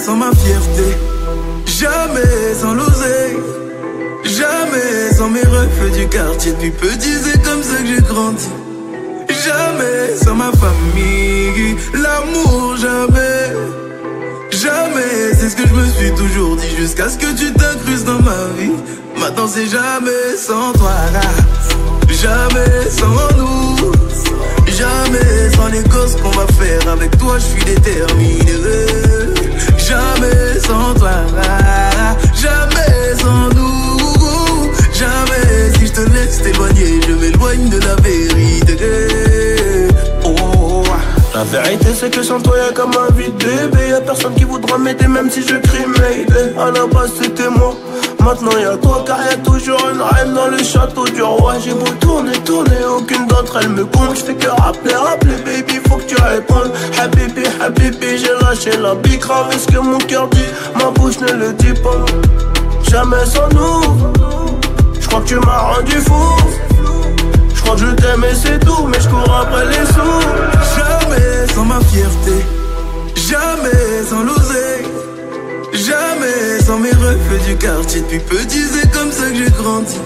sans ma fierté, jamais sans l'oseille, jamais sans mes refs du quartier. Depuis petit, c'est comme ça que j'ai grandi. Jamais sans ma famille, l'amour, jamais. Jamais, c'est ce que je me suis toujours dit jusqu'à ce que tu t'incrustes dans ma vie. Maintenant, c'est jamais sans toi, Jamais sans nous. Jamais sans les causes qu'on va faire avec toi, je suis déterminé. Jamais sans toi, jamais sans nous. Jamais si je te laisse t'éloigner, je m'éloigne de la vérité. Oh. La vérité c'est que sans toi y'a comme un vide bébé Y'a personne qui voudra m'aider même si je crie mais À la base c'était moi Maintenant y'a toi car y'a toujours une reine dans le château du roi J'ai beau tourner, tourner, aucune d'entre elles me compte J'fais que rappeler, rappeler baby, faut que tu répondes happy baby, j'ai lâché la bicra grave ce que mon cœur dit, ma bouche ne le dit pas Jamais sans nous J'crois que tu m'as rendu fou J'crois que je t'aime et c'est tout Mais j'cours après les sous Jamais sans ma fierté Jamais sans l'oser. Jamais sans mes refus du quartier depuis petit, c'est comme ça que j'ai grandi.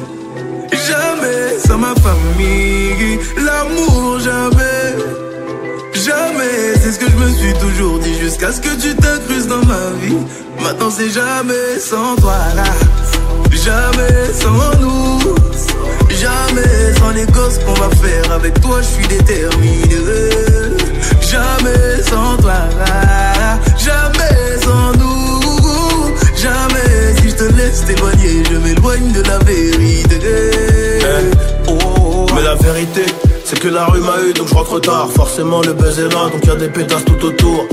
Jamais sans ma famille, l'amour jamais. Jamais, c'est ce que je me suis toujours dit jusqu'à ce que tu t'incrustes dans ma vie. Maintenant c'est jamais sans toi là, jamais sans nous, jamais sans les gosses qu'on va faire avec toi. Je suis déterminé. Jamais sans toi là, jamais sans laisse je m'éloigne de la vérité. Eh. Oh. Mais la vérité que la rue m'a eu donc je rentre tard Forcément le buzz est là donc y a des pétasses tout autour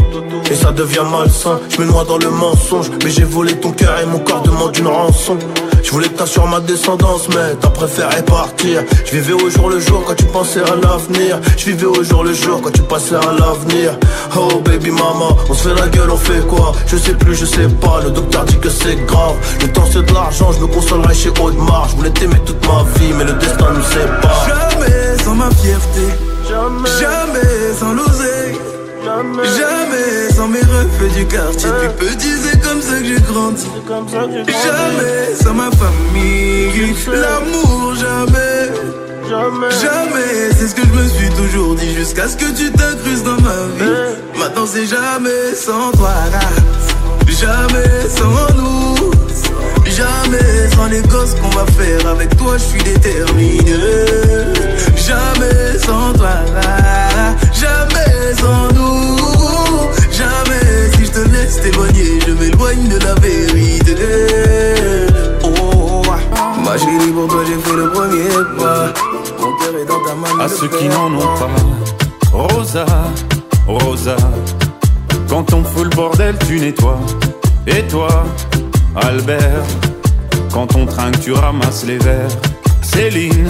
Et ça devient malsain, je me noie dans le mensonge Mais j'ai volé ton cœur et mon corps demande une rançon Je voulais que ma descendance mais t'as préféré partir Je vivais au jour le jour quand tu pensais à l'avenir Je vivais au jour le jour quand tu passais à l'avenir Oh baby mama, on se fait la gueule, on fait quoi Je sais plus, je sais pas, le docteur dit que c'est grave Le temps c'est de l'argent, je me consolerai chez Audemars Je voulais t'aimer toute ma vie mais le destin nous sépare Jamais sans ma fierté. Jamais, sans l'oser. Jamais, sans mes refus du quartier. tu peux petit, c'est comme ça que j'ai grandi. Jamais sans ma famille. L'amour, jamais. Jamais, c'est ce que je me suis toujours dit jusqu'à ce que tu t'incrustes dans ma vie. Maintenant, c'est jamais sans toi. Jamais sans nous. Jamais sans les gosses qu'on va faire avec toi, je suis déterminé. Jamais sans toi là, jamais sans nous. Jamais si je te laisse t'éloigner, je m'éloigne de la vérité. Oh, ma chérie, pour toi j'ai fait le premier pas. Mon cœur est dans ta main. À ceux qui n'en ont pas, Rosa, Rosa. Quand on fout le bordel, tu nettoies. Et toi, Albert, quand on trinque, tu ramasses les verres. Céline.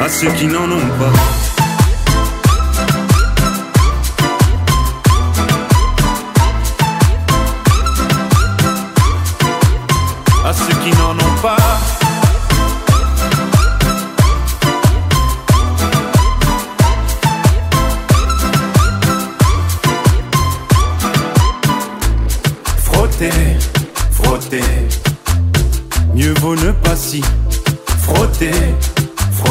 à ceux qui n'en ont pas. À ceux qui n'en ont pas frotter, mieux vaut ne pas si frotter.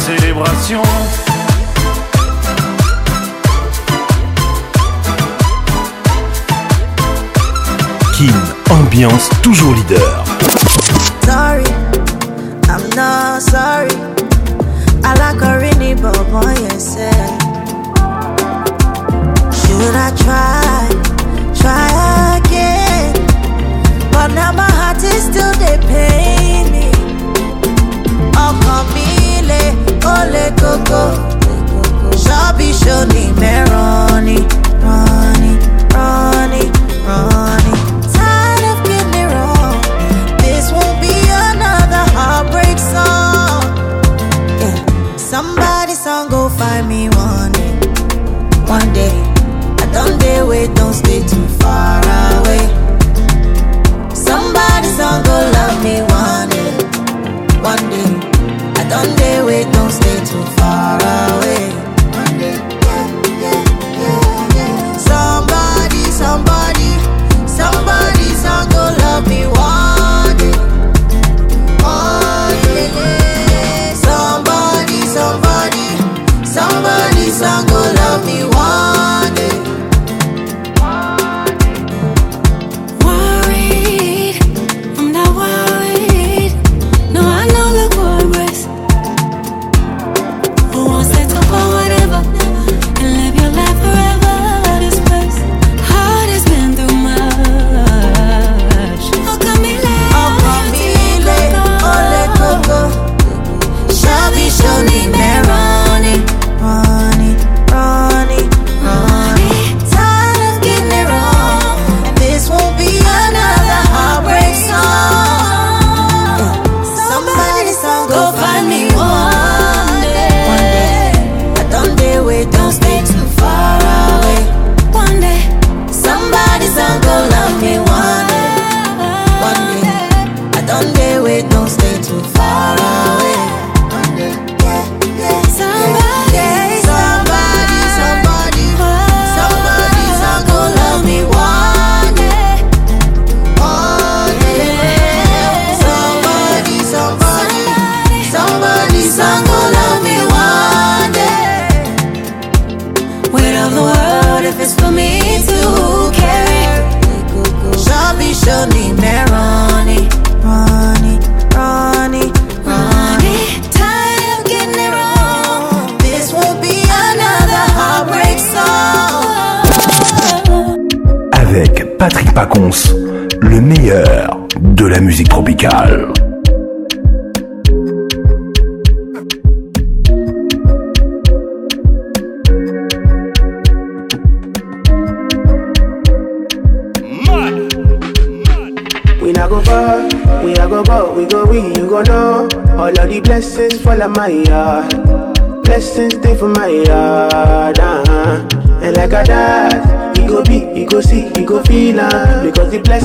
célébration. Kim, ambiance toujours leader. Sorry, I'm not sorry. I like a rainy but boy, yes, Should I try, try again? But now my le koko Shobi shoni me Ronnie, Ronnie, Ronnie, Ronnie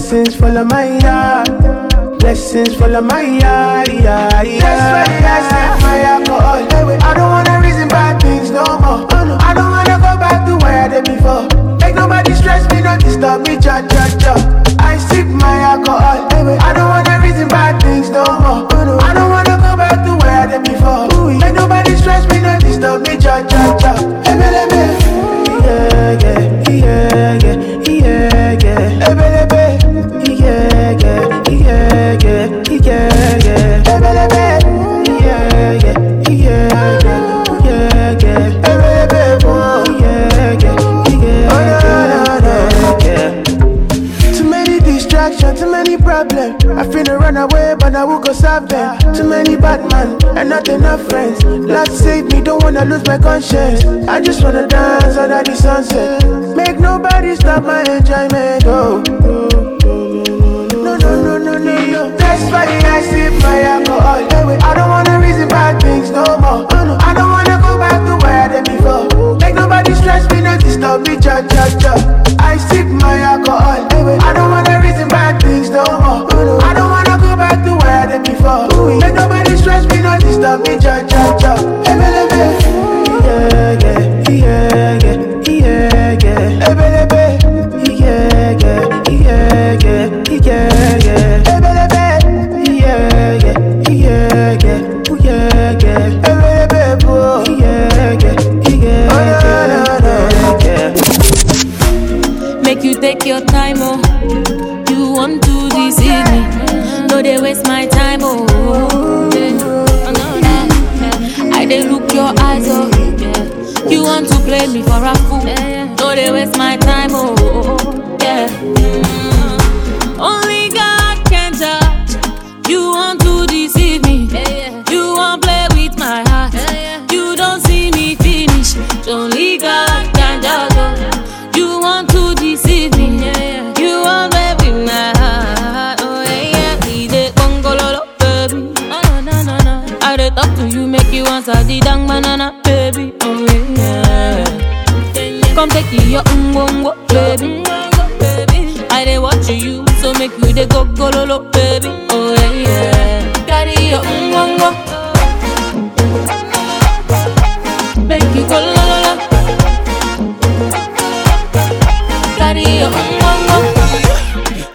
Blessings full of my heart. Blessings full of my heart. wanna lose my conscience. I just wanna dance under the sunset. play me for a fool. Yeah, yeah. No, they waste my time, oh. your umbongo, baby. I dey watch you, so make you dey go go lo lo, baby. Oh yeah, yeah. Carry your umbongo, make you go lo lo lo. Carry your umbongo.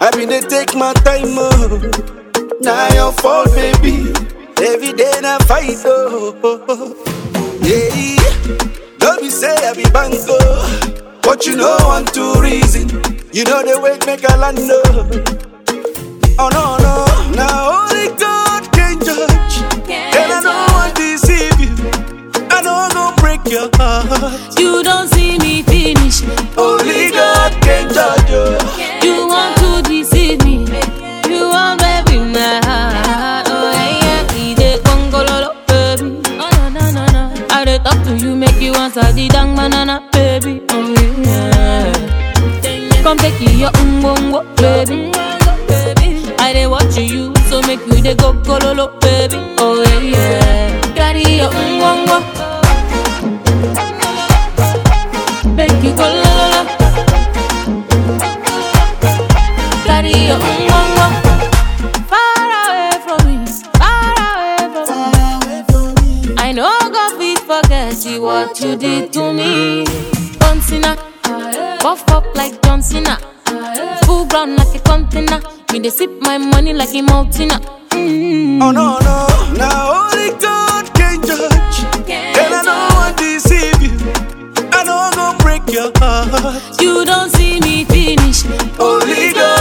I been dey take my time, oh. Now your fault, baby. Every day na fight, oh. Yeah. Don't be say I be bango. But you know I'm too reason. You know the way make a land know. Oh no no, now only God can judge. Can't and I don't want to deceive you. I don't to break your heart. You don't see me finish. Only God can judge. wan take you your ngongo, mm, mm, mm, baby. I dey watch you, so make you dey go kololo, baby. Oh yeah, yeah. Carry your ngongo, make you go kololo. Carry your ngongo. Far away from me, far away from me. I know God will forget you what you did to me. Once in a Buff up like John Cena. Full grown like a container. Me they sip my money like a mountain. Mm. Oh no no, now only God can judge. Can and I don't want to deceive you. I don't go break your heart. You don't see me finish. Only God.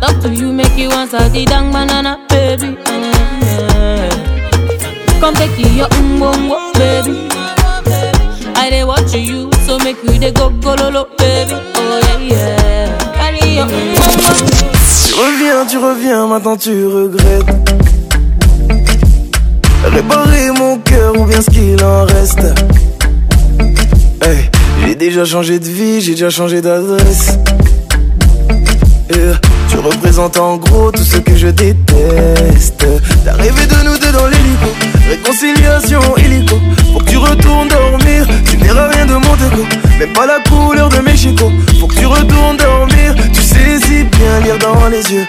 talk to you, make you want a dang banana, baby. Yeah. Come take you your mbongo, baby. I dey watch you, so make you dey go go lolo, baby. Oh yeah, yeah. Carry your mbongo. Tu reviens, tu reviens, maintenant tu regrettes. Réparer mon cœur ou bien ce qu'il en reste. Hey, j'ai déjà changé de vie, j'ai déjà changé d'adresse. Tu représentes en gros tout ce que je déteste. D'arriver de nous deux dans l'hélico, réconciliation illico. Faut que tu retournes dormir, tu verras rien de mon déco. Même pas la couleur de mes chicots Faut que tu retournes dormir, tu saisis bien lire dans les yeux.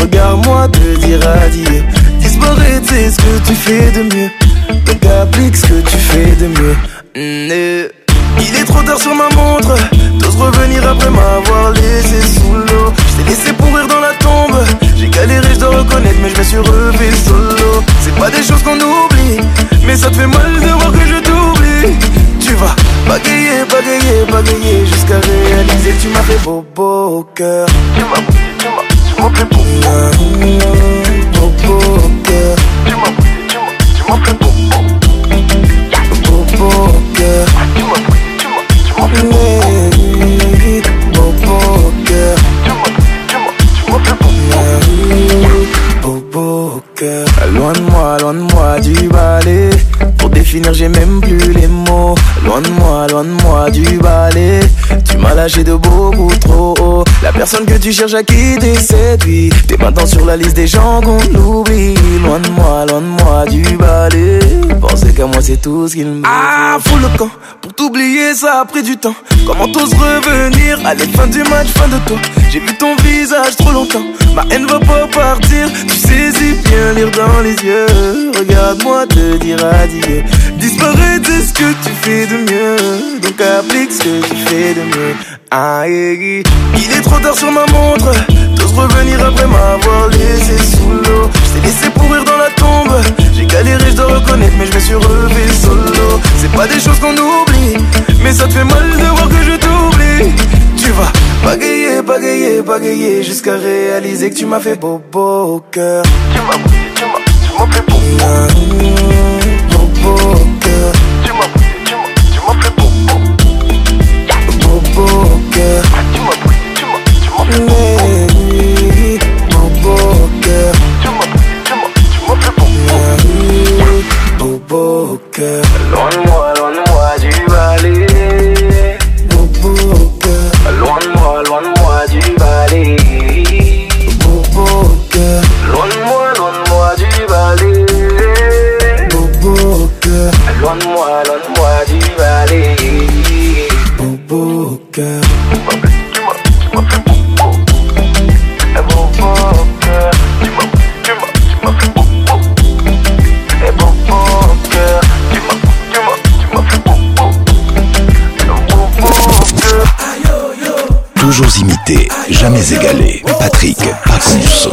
Regarde-moi te dire adieu. tu c'est ce que tu fais de mieux. Donc applique ce que tu fais de mieux. Mm, euh. Il est trop tard sur ma montre, t'oses revenir après m'avoir laissé c'est laissé pourrir dans la tombe. J'ai galéré, je dois reconnaître, mais je me suis revu solo. C'est pas des choses qu'on oublie, mais ça te fait mal de voir que je t'oublie. Tu vas bagayer, bagayer, bagayer jusqu'à réaliser. Tu m'as fait beau, beau cœur. Tu m'as, tu tu m'as fait beau. Beau, cœur. Tu m'as, tu tu m'as fait beau. Beau, Loin de moi, loin de moi du balai. Pour définir, j'ai même plus les mots. Loin de moi, loin de moi du balai. Malagé j'ai de beaucoup trop haut. La personne que tu cherches à qui t'es séduit. T'es maintenant sur la liste des gens qu'on oublie. Loin de moi, loin de moi du balai. Pensez qu'à moi c'est tout ce qu'il me. Ah, fous le camp. Pour t'oublier, ça a pris du temps. Comment t'oses revenir la fin du match, fin de toi. J'ai vu ton visage trop longtemps. Ma haine va pas partir. Tu saisis bien lire dans les yeux. Regarde-moi te dire adieu. Disparaître, de ce que tu fais de mieux. Donc applique ce que tu fais de mieux. Il est trop tard sur ma montre, d'ose revenir après m'avoir laissé sous l'eau. Je laissé pourrir dans la tombe, j'ai galéré, je dois reconnaître, mais je me suis relevé solo. C'est pas des choses qu'on oublie, mais ça te fait mal de voir que je t'oublie. Tu vas bagayer, bagayer, bagayer, jusqu'à réaliser que tu m'as fait beau, beau au cœur. Tu m'as, tu m'as, tu m'as fait Boca. jamais égalé, Patrick Parcours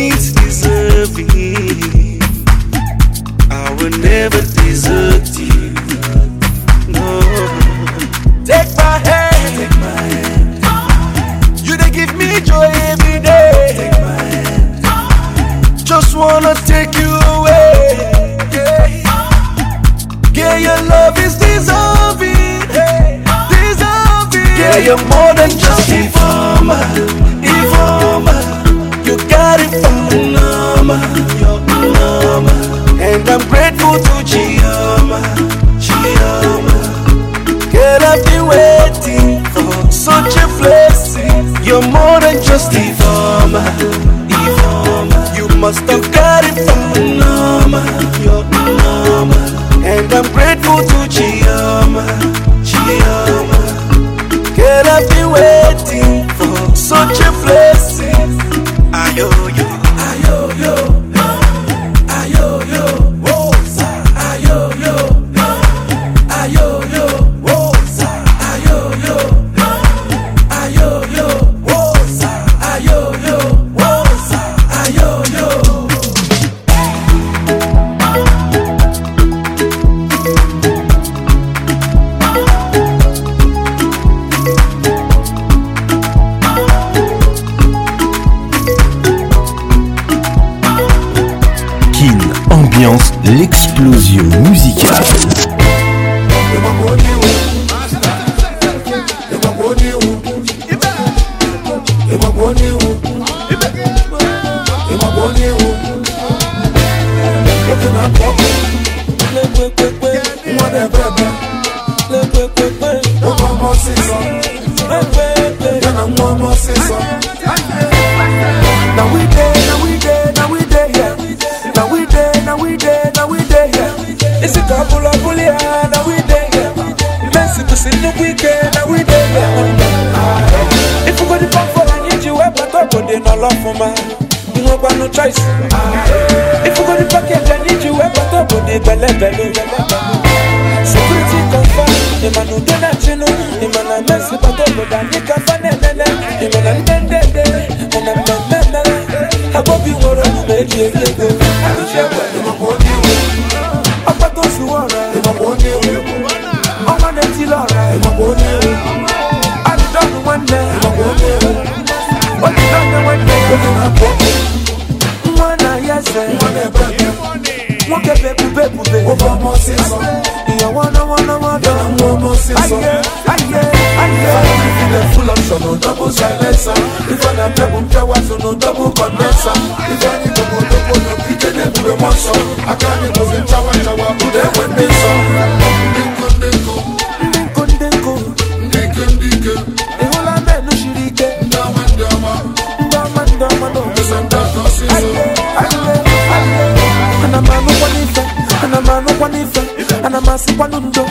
meno a se se tu tu vuoi vuoi vuoi vuoi masịkwa ndụ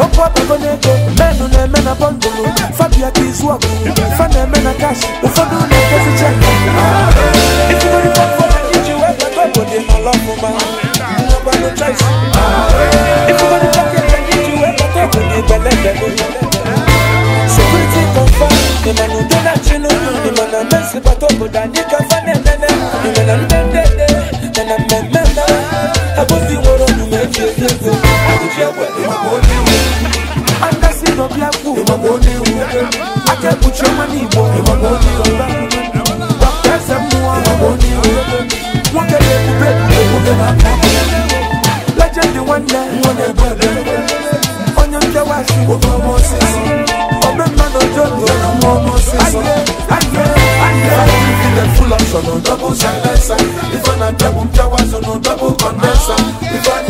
okwu ọbago n'ego menụ na-eme na bọndụlụ fabia ka izu ọgụ fa na-eme na kash ụfọdụ na-egozi chek iji wee bata obodo n'ala ọmụma nwekwanụ choice ịfụgodi pọket iji wee bata obodo ibelebego sekuriti kọnfam ịmana udo na chinụnụ ịmana mmesịbata obodo anyị ka fa na-emene ịmana ndendede na na mmemme na abụzi nwe Angasị dọbịa kwụ aka ekpuchi ọma n'Igbo gbapụta eze mmụọ nwoke na-ebube ebube n'aka lejendi nwanne onye nkewa asị osisi ome mmadụ ọjọọ dị ọmụọ n'osisi Full option on double silencer. If I'm not double, I was on double condenser. If I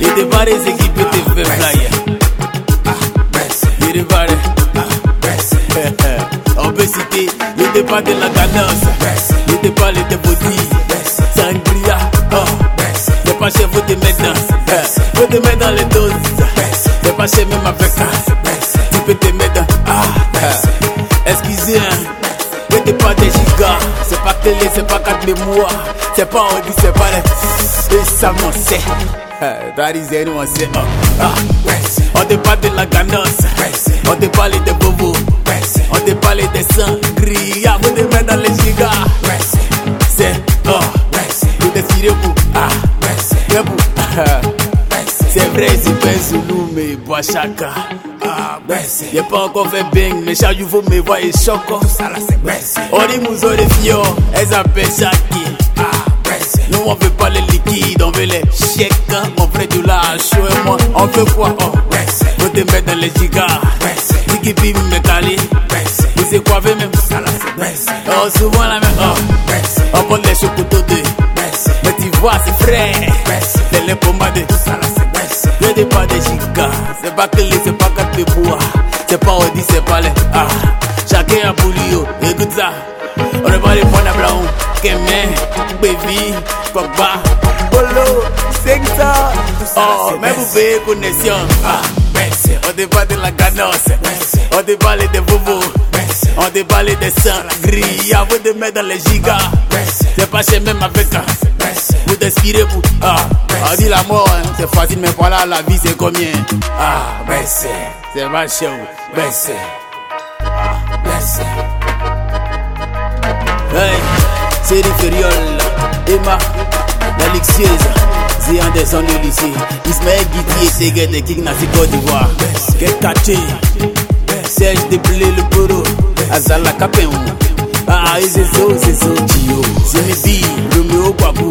Et des barres équipées te fait fly. Et des barres. En bécité, des pas de la cadence. Et des pas de body. Sangria. Les uh. pas chers, vous te mettre dans. Vous te mettre dans les doses. Les pas chers, même avec ça. Tu peux te mettre dans. Uh. Excusez-moi. Mais uh. t'es pas des gigas, c'est pas télé, c'est pas quatre mémoires, c'est pas envie, c'est pas les. Et ça m'en sait. Eh, that is anyone say uh, uh. On n'est pas de la ganosse eh. On n'est pas les de bobo On n'est pas les de sangria ah, Vous des mains dans les gigas C'est oh Vous décidez vous ah Vous ah, C'est vrai si pensu nous mais bois chaka Ah Y'a pas encore fait bang mais chaque jour vous me voyez choco oh. On dit mouzo de fio Elles appellent Shaki on veut pas les liquides, on veut les chèques, hein. on veut du lâche, et moi on veut quoi Oh, on te met dans les gigas, Tiki Bim métallique. vous c'est quoi même Oh, souvent la même, oh, on prend les deux de, mais tu vois c'est frais, c'est les pommades, je n'ai pas des gigas, c'est pas que les, c'est pas que bois, c'est pas Audi, c'est pas les, ah, chacun a pour lui, oh, écoute ça. Oh, on est pas les points d'ablaon, Kemen, Baby, Pogba, Polo, Sengsa. Oh, mais vous payez connexion. On débat de la Merci on débat les des Merci on débat les des sangs gris. Avant de mettre dans les gigas, c'est chez même avec un. Vous t'inspirez vous? Ah, on dit la mort, hein, c'est facile, mais voilà la vie, c'est combien. Ah, merci c'est ma chaud, Merci Ah, merci Hey, c'est des Emma, l'Alixieuse, Zéan des Sons Ismaël Guidi et King Côte d'Ivoire. Serge le Poro, Azala Capéon, Ah, ah c'est ça, c'est Tio, Romeo Babou,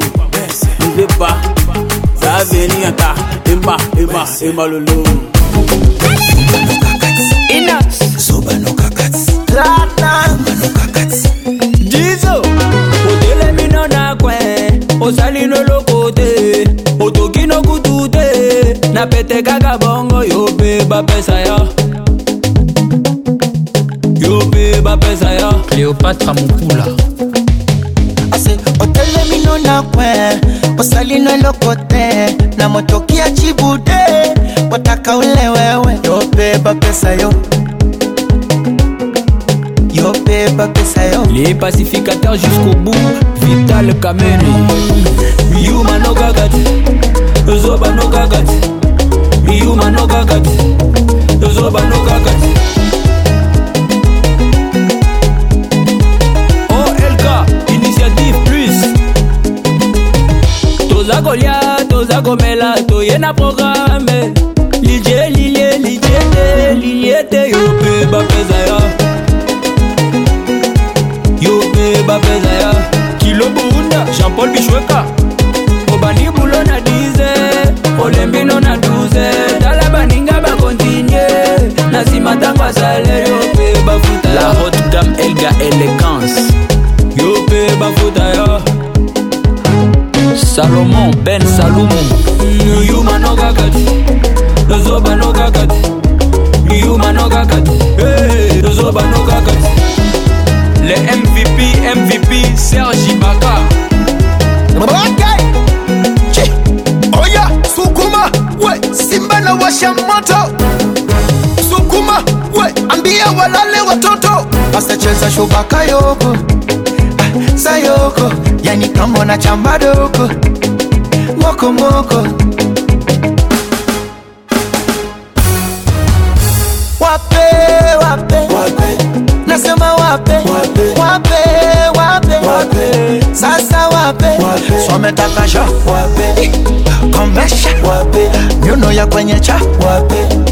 Zaveni Anta, Emma, Emma, Emma Lolo. osala bongo yo mpe bapesa yo yo mpe bapesa yo cléopatra mopula ase otelemino na kwe osalino eloko te na motoki ya cibude otaka ule wewe yo mpe bapesa yo yo mpe bapesa yo les pacificateurs jusqu'au bout vital kameni yumanokaka te ezobanokaka te iyuma nokaka ti tozoba nokaka ti olk initiative plus toza kolia toza komela toye na programe lilie lilie lilie te lilie te yo mpe bapeza ya yo mpe bapeza ya kilo burunda jean-paul bishweka obani bulo na dize olembino na bazaleli yo mpe bafuta la haute gamme elga élégance yo mpe bafuta yo salomon ben salumu yumano kaka te tozobano kaka te yumano kaka te tozobano kaka te le mvp mvp sergi baka oya sukuma we simba na washa moto ambia walale watoto wasacheza shubaka yoko ah, sayoko yani kambo na chamba doko mokomoko wape wape, wape. nasema wape wape, wape, wape. wape. sasa wape, wape. wape komesha wape nyuno ya kwenye cha wape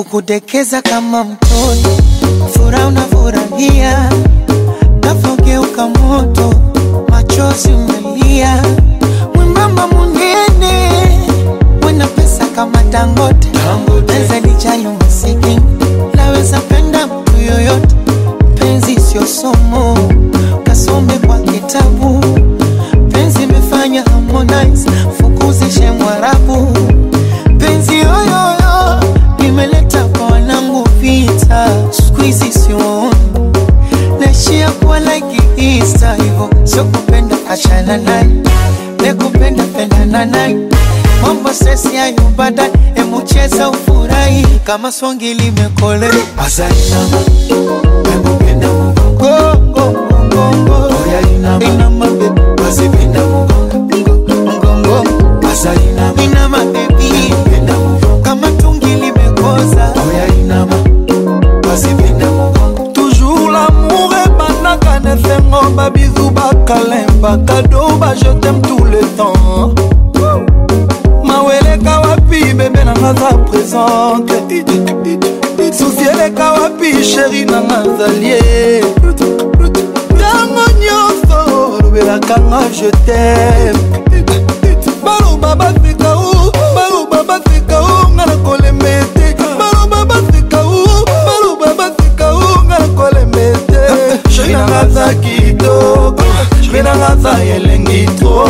ukudekeza kama mtoni, furaha unafurahia, nafogeuka moto, machozi umelia, mwembamba munene, wena pesa kama Dangote, pesa lijali msiki laweza penda mtu yoyote, penzi sio somo, kasome kwa kitabu, penzi imefanya Harmonize, fukuzishe Mwarabu Inquisition Nashia kuwa like Insta hivo Sio kupenda achana naye Nekupenda pendana naye Mambo sesi ayo baadaye Emucheza ufurahi Kama swangi limekole Azaina Nemupenda mugongo oh, oh, oh, Oya inama Inama bebe Wazipinda mugongo kalemba kado bajetem tout le temps maweleka wapi bebe nanga za présente susi eleka wapi sheri nanga zalie ntango nyonso olobelaka nga jetem baloba baseka o baloba baseka o nga na kolema ete baloba baseka o baloba baseka o nga na kolema ete sheri nanga za kitoko bebe nanga aza elengi tro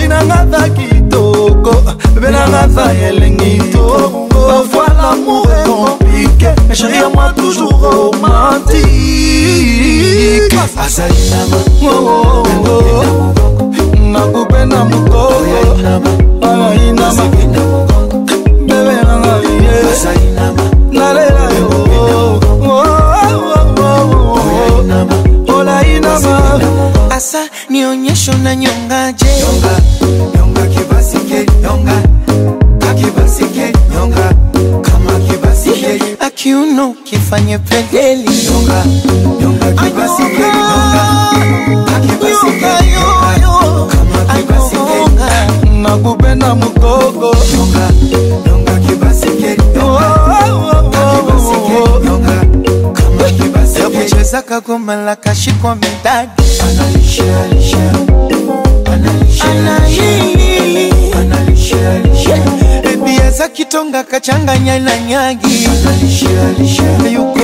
ri nanga aza kitoko bebe nanga aza elengi tro parfois l'amour est compliqué mais chéri à moi toujours romantique azali nama oh, oh, oh. nakopenda moko nifanye pendeli nyonga nyonga kibasigeli nyonga akibasigeli nyonga kama kibasigeli magube na mugogo nyonga nyonga kibasigeli nyonga kama kibasigeli yakucheza kagoma la kashikwa medali analisha alisha Kitonga kachanganya na nyagi yuko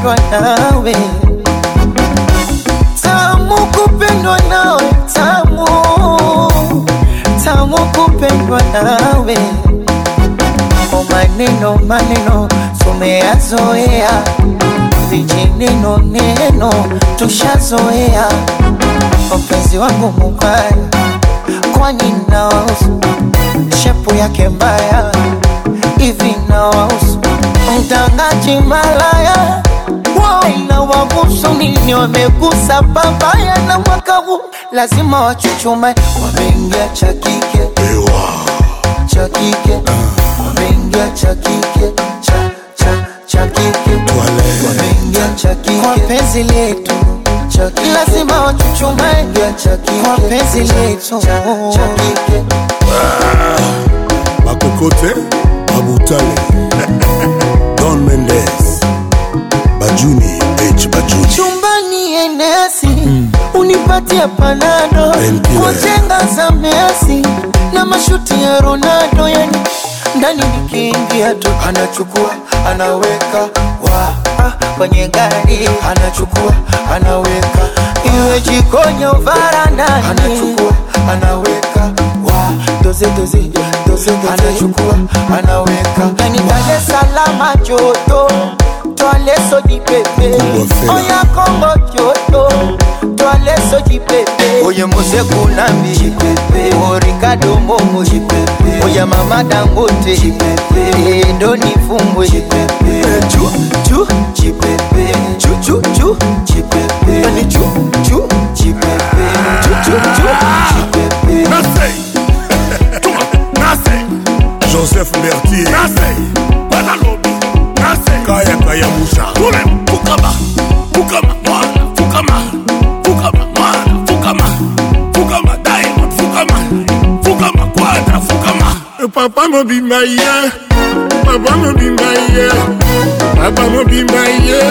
kupendwa nawe, tamu kupendwa nawe, tamu tamu kupendwa nawe. O maneno maneno tumeyazoea, vijineno neno tushazoea. Mpenzi wangu mubaya, kwani nawahusu? Shepu yake mbaya, hivi nawahusu? Mtangaji malaya kwao wagusu nini? Wamegusa babaya na mwaka huu lazima wachuchume, wameingia chakike kike cha kike, wameingia cha cha cha cha kike, wameingia kwa penzi letu lazima wachuchume kwa penzi letu ah, Makokote Abutale Don Mendes Bajuni H Bajuni chumbani enesi mm. unipatie panado kwa chenga za Messi na mashuti ya Ronaldo, yani ndani nikiingia tu anachukua anaweka wa kwenye gari anachukua anaweka, iwe jikoni au varandani anachukua anaweka wa doze doze doze doze anachukua anaweka, yani Dar es Salaam joto Tuale soji pepe Oya kongo pepe Oye Momo Oya mama dangote Endo ni Chu chu chipepe Chu chu chu chipepe Yani chu chu chipepe Chu chu chu chipepe Joseph kayaka ya musa tule fukama fukama mwana fukama fukama mwana fukama fukama diamond fukama fukama kwadra fukama eh, papa mobima ye papa mobima ye papa mobima ye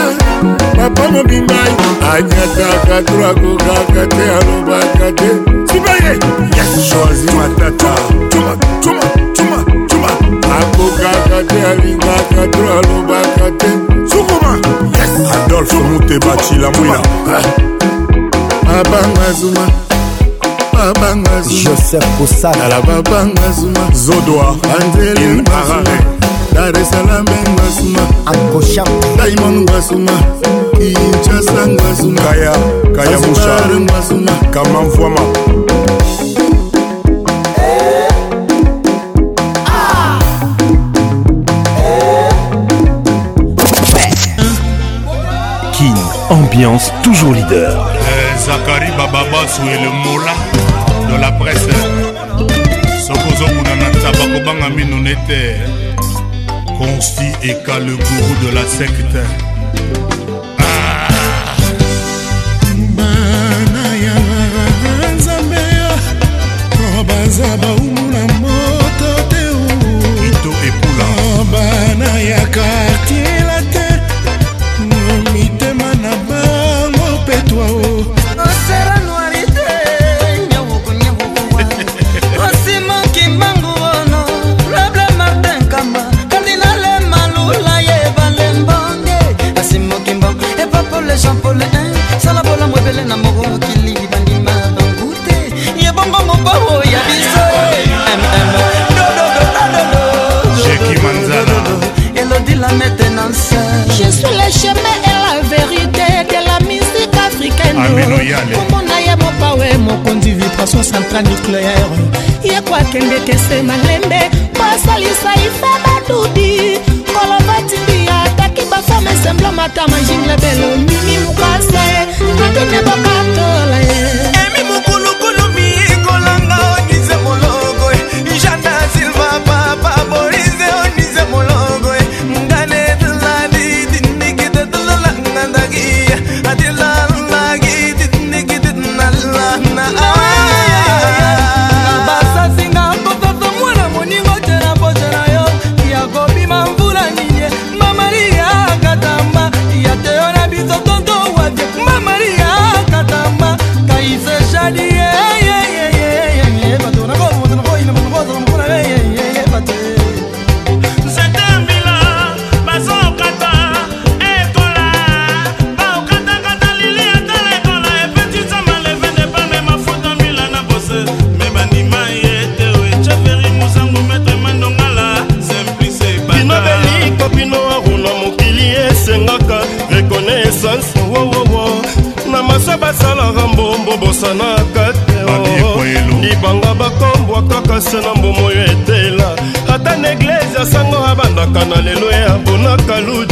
papa mobima ye anyataka twakokaka te alobaka te sibaye yes choisi matata tuma tuma tuma akokaka te alingaka to alobaka te sukuma yes. adolfe mute bacila mwina eh. babanga zuma babanga joseph kosanala babanga zuma zodoa anzeli arare dar esalame ngasuma akosha daimon ngasuma kinshasa ngasuma kaya kaya musha ngasuma kamanvwama ambiance toujours leader. Euh, Zachary Bababassou et le Mola de la presse. soki ozokuna na ntaba kobanga mino nete consti le gourou de la secte ah. bana ya nzambe baza ito epula jean pol sala bolamu ebele na moko mokili bandima bangu te ye bongo mobao ya biso elodi la maintenance je suis le chemin et la vérité de la musique africaine komona ye mopawe mokonzi vibration central nucléaire ye kwakendeke se malembe kosalisa ife badudi Semblant mata mai jingle belul Nimic nu case, toate ne băcatul grase na mbomo yo etela ata na eglize asango abandaka na lelo e abonaka ludi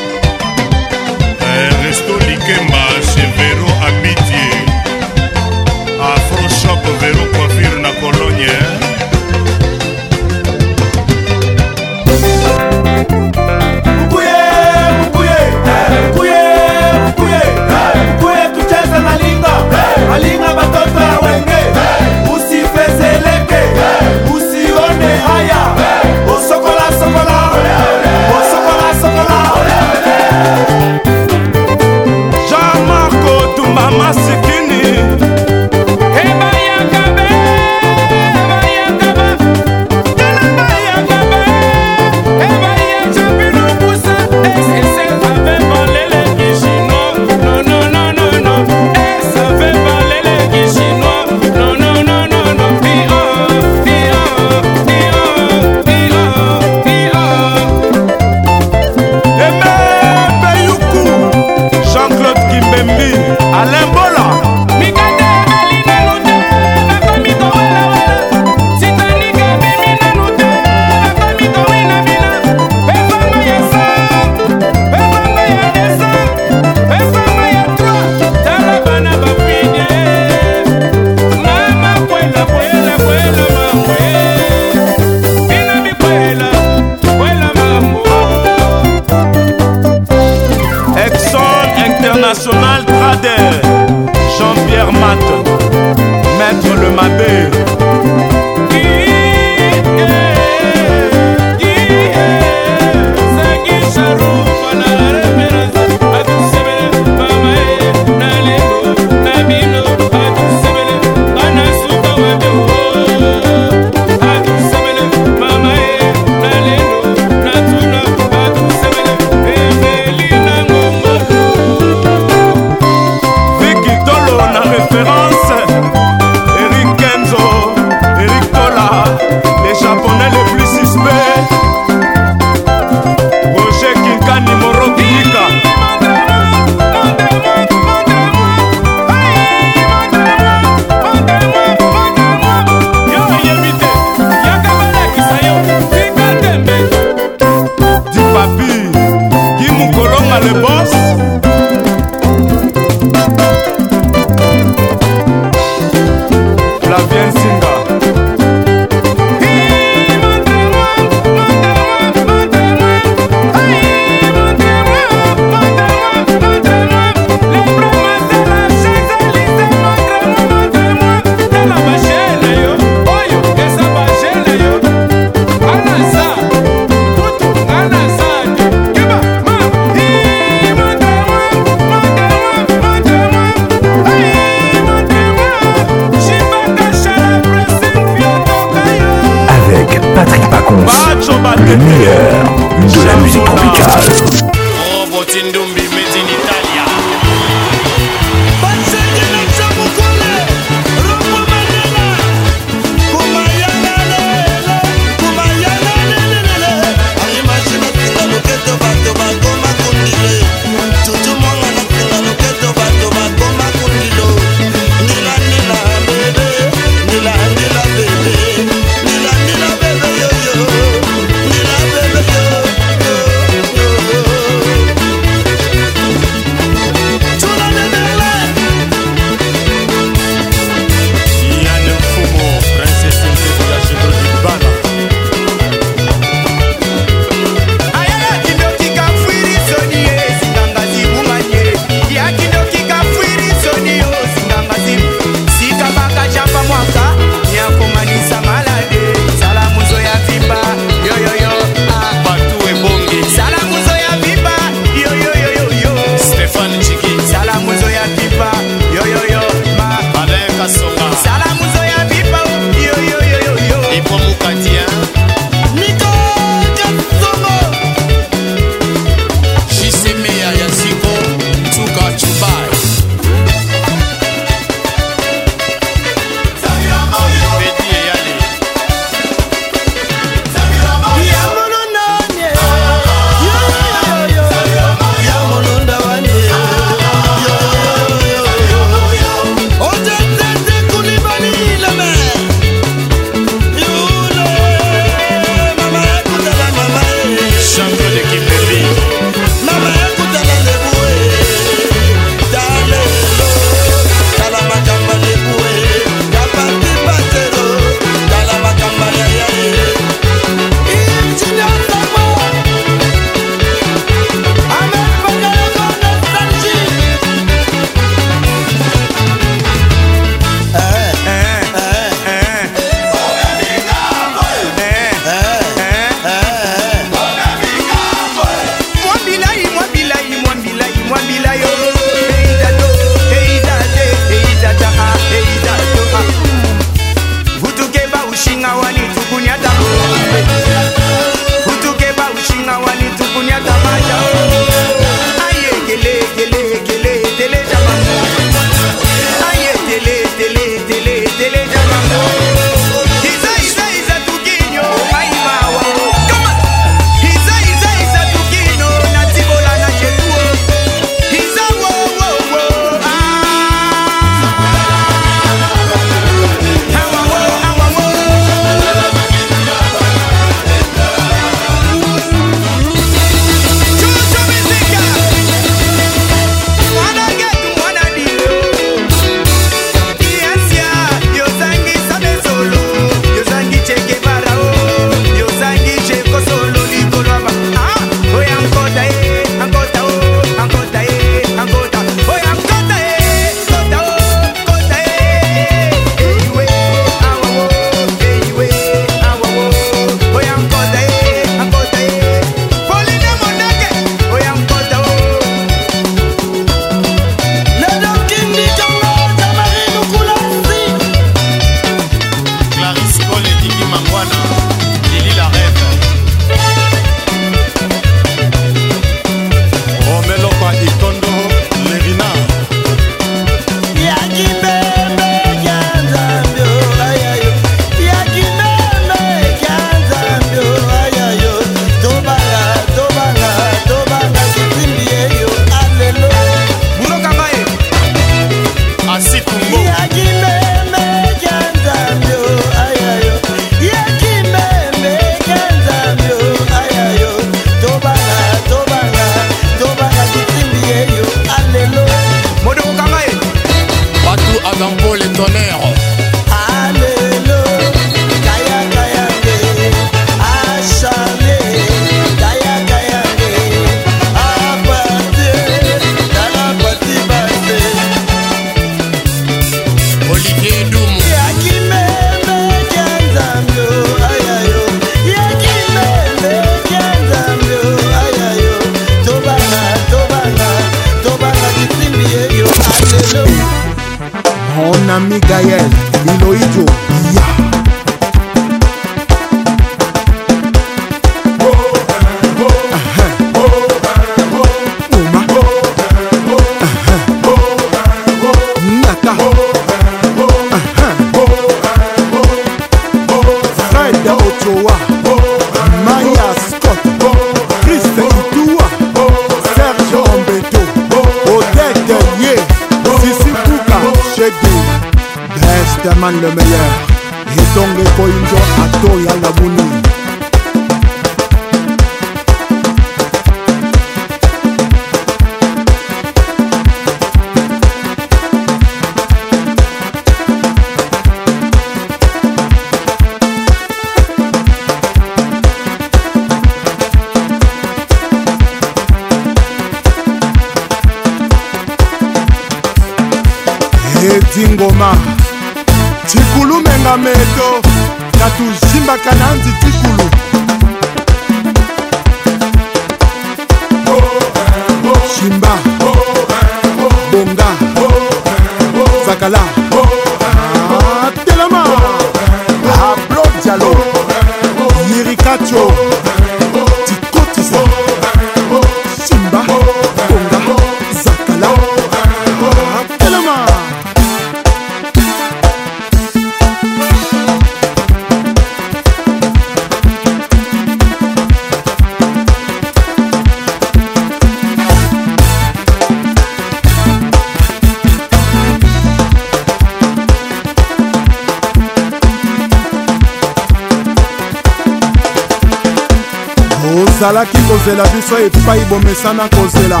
epai bomesana kozela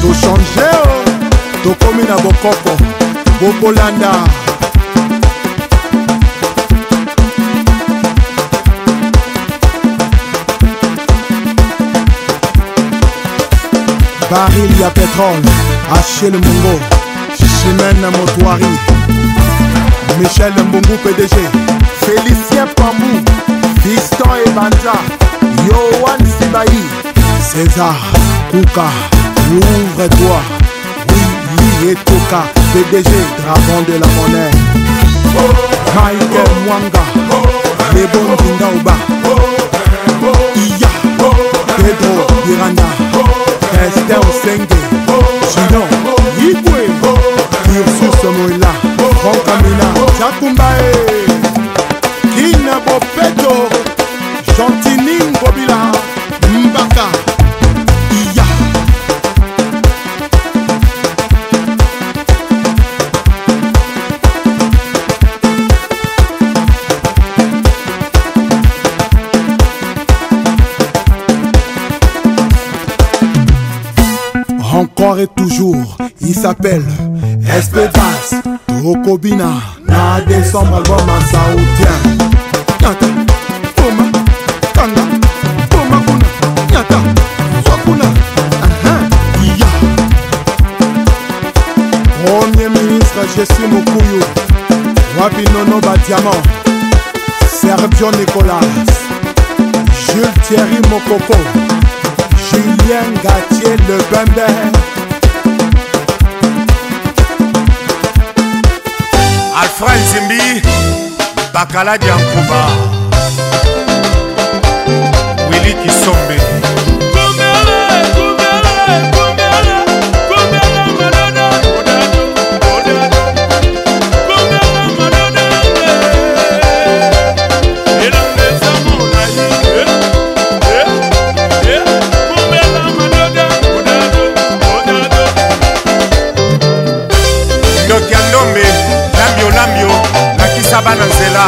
tochange o oh. tokomi na bokoko bokolanda baril ya petrole achel mongo chimene motoari michel mbungu pdg félicien pamou fiston ebanja César, Kouka, ouvre-toi. Oui, oui et Toka, PDG, dragon de la monnaie. Michael Mwanga, Lebo Ndindaouba. Iya, Pedro Miranda, Esther Osenge. s'appelle Espedas Tokobina na décembre album en saoudien Nyata, Toma, Kanga, Toma Kuna, Nyata, Wakuna, Aha, Ya Premier ministre Jessie Mokuyu Wabi Nono Badiamant Sergio Nicolas Jules Thierry Mokoko Julien Gatier Le Bember alfred nzimbi bakala diankuba wili kisombe kumele, kumele, kumele. bana nzela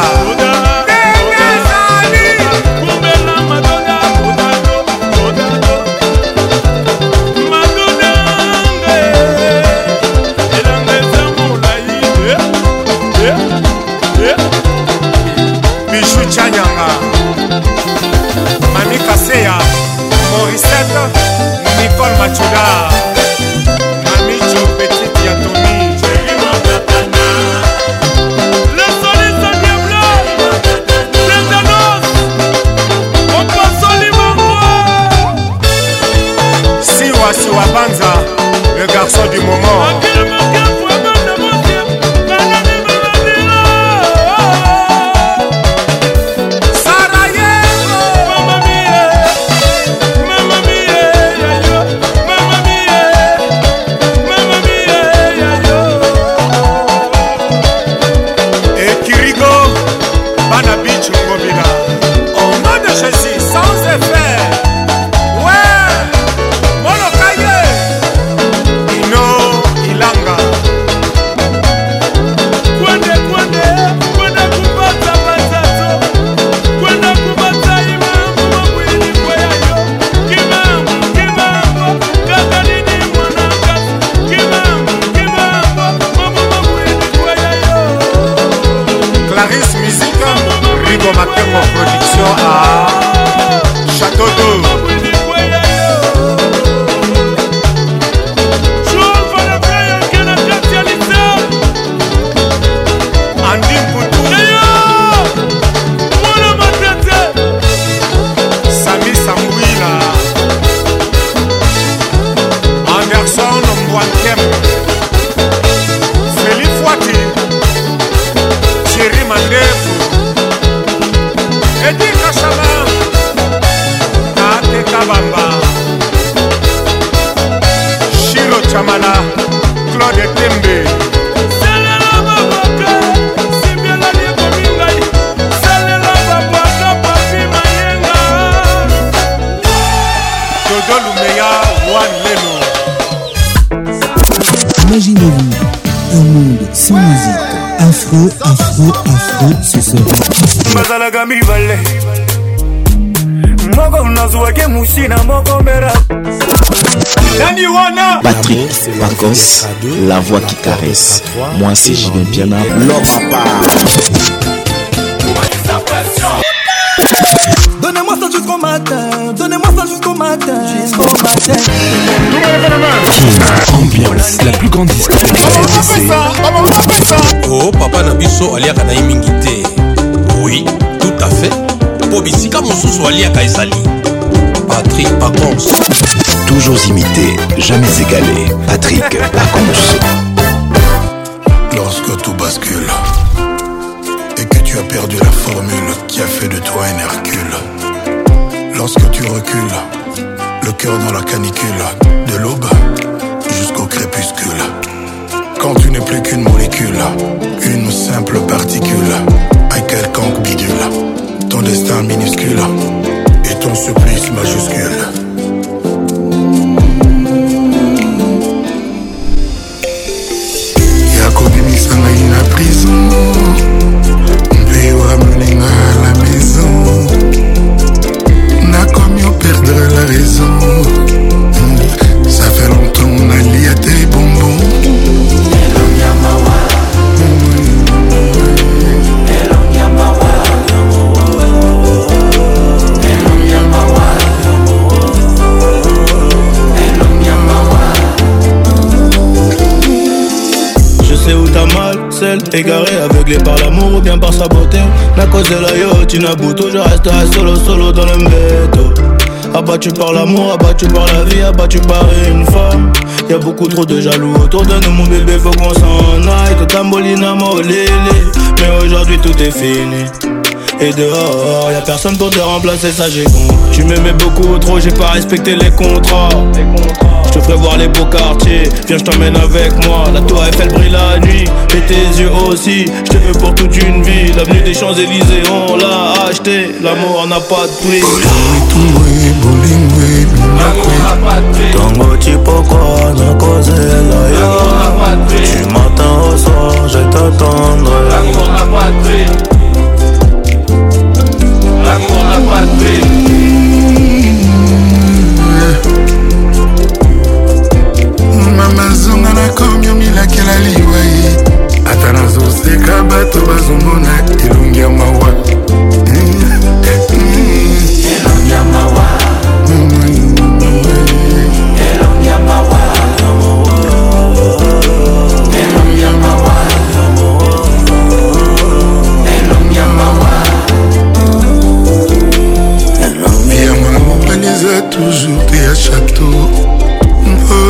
boxi na mokomera nani wana patrik pacos ah la voix qui caresse moi c'est julien piana l'or papa Donnez-moi ça jusqu'au matin, donnez-moi ça jusqu'au matin, jusqu'au matin. Ambiance, la plus grande discothèque. Oh papa Nabiso aliaka na mingi te. Oui, tout à fait. Po bisika mosusu aliaka ezali. Patrick Aconce Toujours imité, jamais égalé. Patrick Pacons. Lorsque tout bascule et que tu as perdu la formule qui a fait de toi un Hercule. Lorsque tu recules, le cœur dans la canicule, de l'aube jusqu'au crépuscule. Quand tu n'es plus qu'une molécule, une simple particule, un quelconque bidule, ton destin minuscule ton supplice majuscule. yakobimisanga ngai na prison mpe à la maison nakomi perdre la raison Égaré, aveuglé par l'amour ou bien par sa beauté La cause de la yo, Boutou, je resterai solo, solo dans le méto Abattu par l'amour, abattu par la vie, abattu par une femme Y'a beaucoup trop de jaloux autour de nous, mon bébé, faut qu'on s'en aille Tout n'a Molili Mais aujourd'hui tout est fini et dehors, y'a personne pour te remplacer, ça j'ai con. Tu m'aimais beaucoup trop, j'ai pas respecté les contrats. Je te ferai voir les beaux quartiers, viens je t'emmène avec moi. La tour Eiffel brille la nuit, et tes yeux aussi. Je te veux pour toute une vie, l'avenue des Champs-Élysées, on l'a acheté. L'amour n'a pas de prix. Tango pourquoi na de yo Tu m'attends au soir je t'attendrai mama zonga nakomi omilakela liwai ata nazoseka bato bazomona elongi ya mawa mm. Mm. elongi ya mawa eza toujours te ya chateau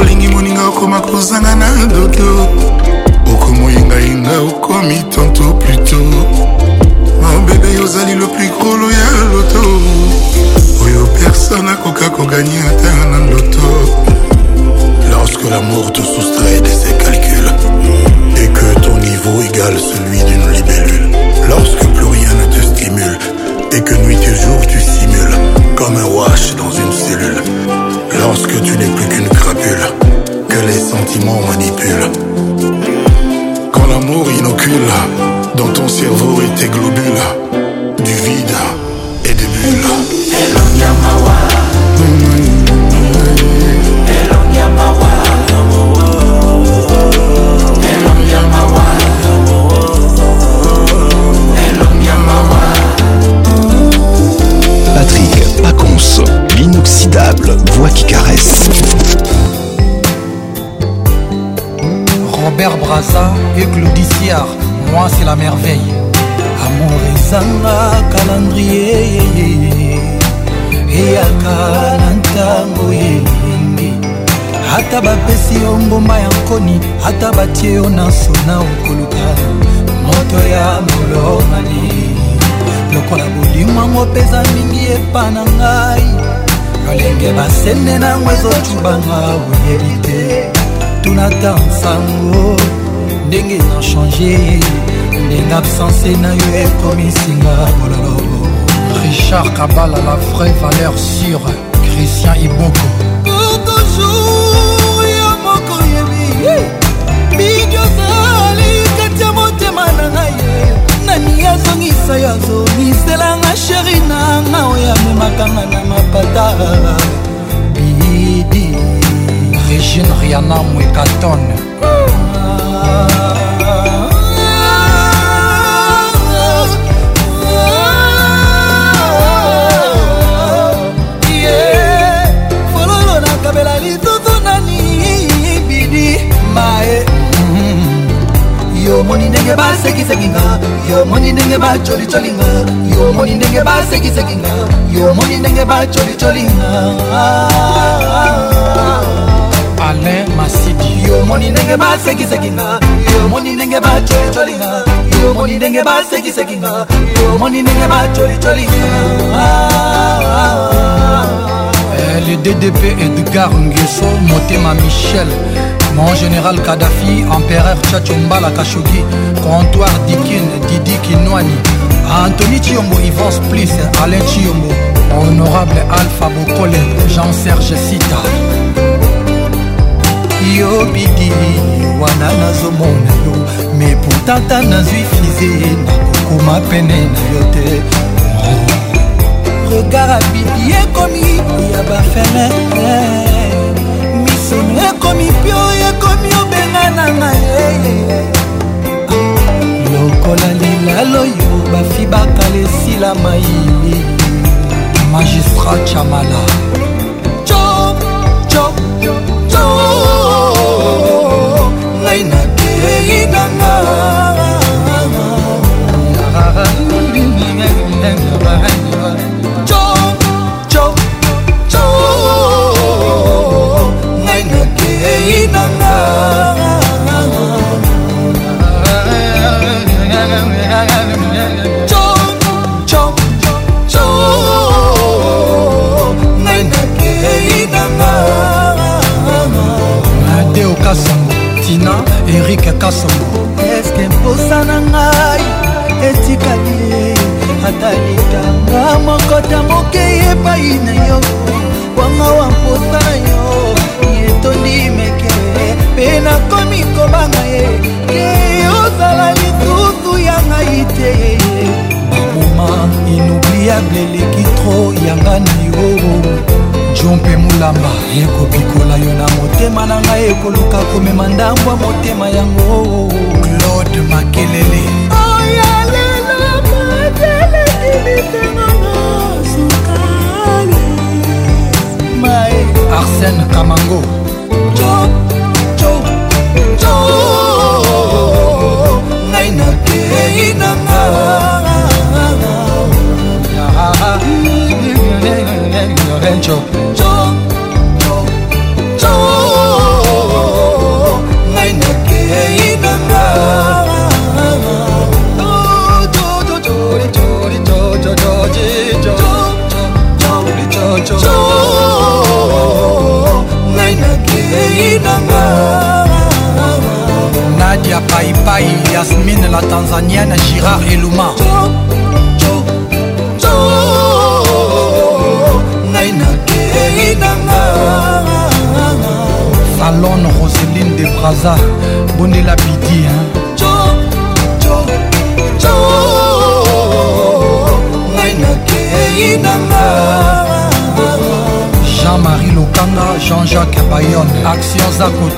olingi moninga okoma kozanga na dodo okomoyengayinga okomi tanto pluto mobebe ozali le plus gros ya loto oyo personne akoka koganye ata na loto lorsque l'amour te soustrait de ses calculs et que ton niveau égale celui d'une libellule. Lorsque plus rien ne te stimule et que nuit et jour tu simules comme un wash Quand l'amour inocule dans ton cerveau et tes globules, du vide matière moi c'est la merveille amour ezanga calendrier eyaka na ntango elenge ata bapesi yo mboma ya nkoni ata batie yo na nsona okoluka moto ya molomani lokola bolimwango mpeza mingi epa na ngai lolenge basende nango ezotubanga oyebi oh, te tunata nsango oh. ndenge eza change ndenge absence na yo ekomisinga bololo richard kabala la vraie valeur sur christian iboko toujours yo moko yebi bidiozali kati ya motema na ngai nani azongisa yo azongiselanga sheri nanga oyo amemakanga na mapata bidi regine riana mwekaton yomoni ndenge basekisekinga yomoni ndenge bacolicolinga yomoni ah, ndenge ah, basekisekinga ah. yomoni ndenge bacolicolinga alain masidi yomoni ndenge basekisekinga yomoni ndenge bacolitolinga yomoni ndenge basekisekinga yomoni ndenge bacolitolinga eh, le DDP Edgar Nguesso, Motema Michel, mon général Kadhafi, empereur Tchatchombala Khashoggi, comptoir Dikin, Didi Kinwani, Anthony Chiombo, Yvan Spliss, Alain Chiombo, honorable Alpha Bokole, Jean-Serge Sita. yobiki wana nazomona yo me potata nazwi fize nakokoma pene na yo te regard abidi ekomi ya bafemere misono ekomi pio ekomi obenga na ngaye lokola lilalo yo bafi bakala esila maili magistrat chamala cho cho cho ngai natei nganga ngai natei nganga coração. tina erik akasango eske mposa na ngai etikali ye atalitanga mokota moke epai na yo wanga wa mposa na yo etondi mekele mpe nakomi kobanga ye ye ozala lisusu ya ngai te moma inoubliable eleki tro yanga na yo jo mpe molamba ekobikola yo na motema na ngai ekoluka komema ndambwa motema yango claude makelele arsène kamango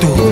tú.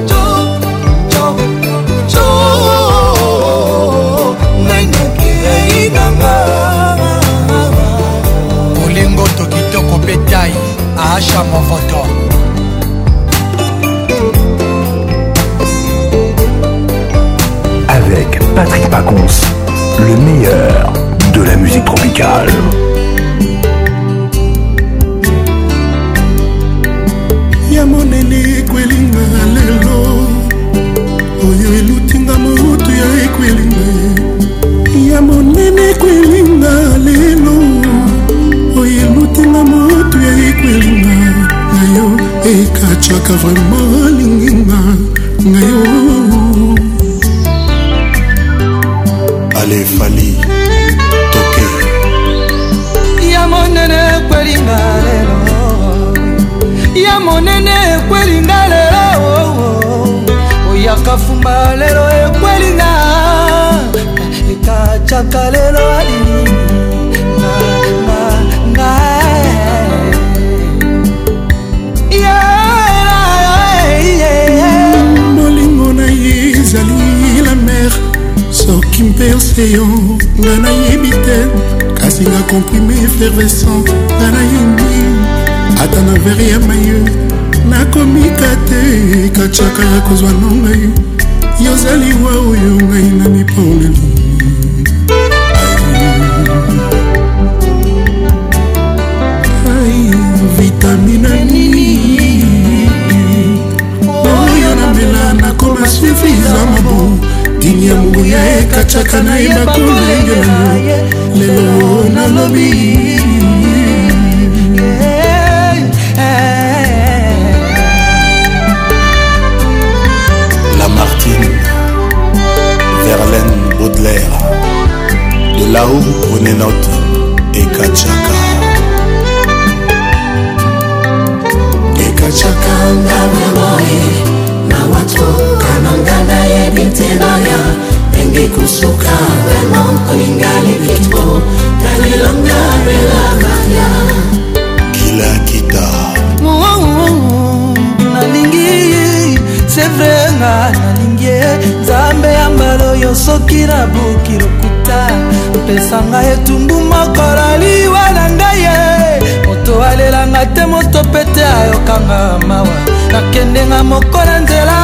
nakoki lokuta opesanga etumbu mokololi wana ngai ye moto alelanga te moto pete ayokanga mawa nakendenga moko na nzela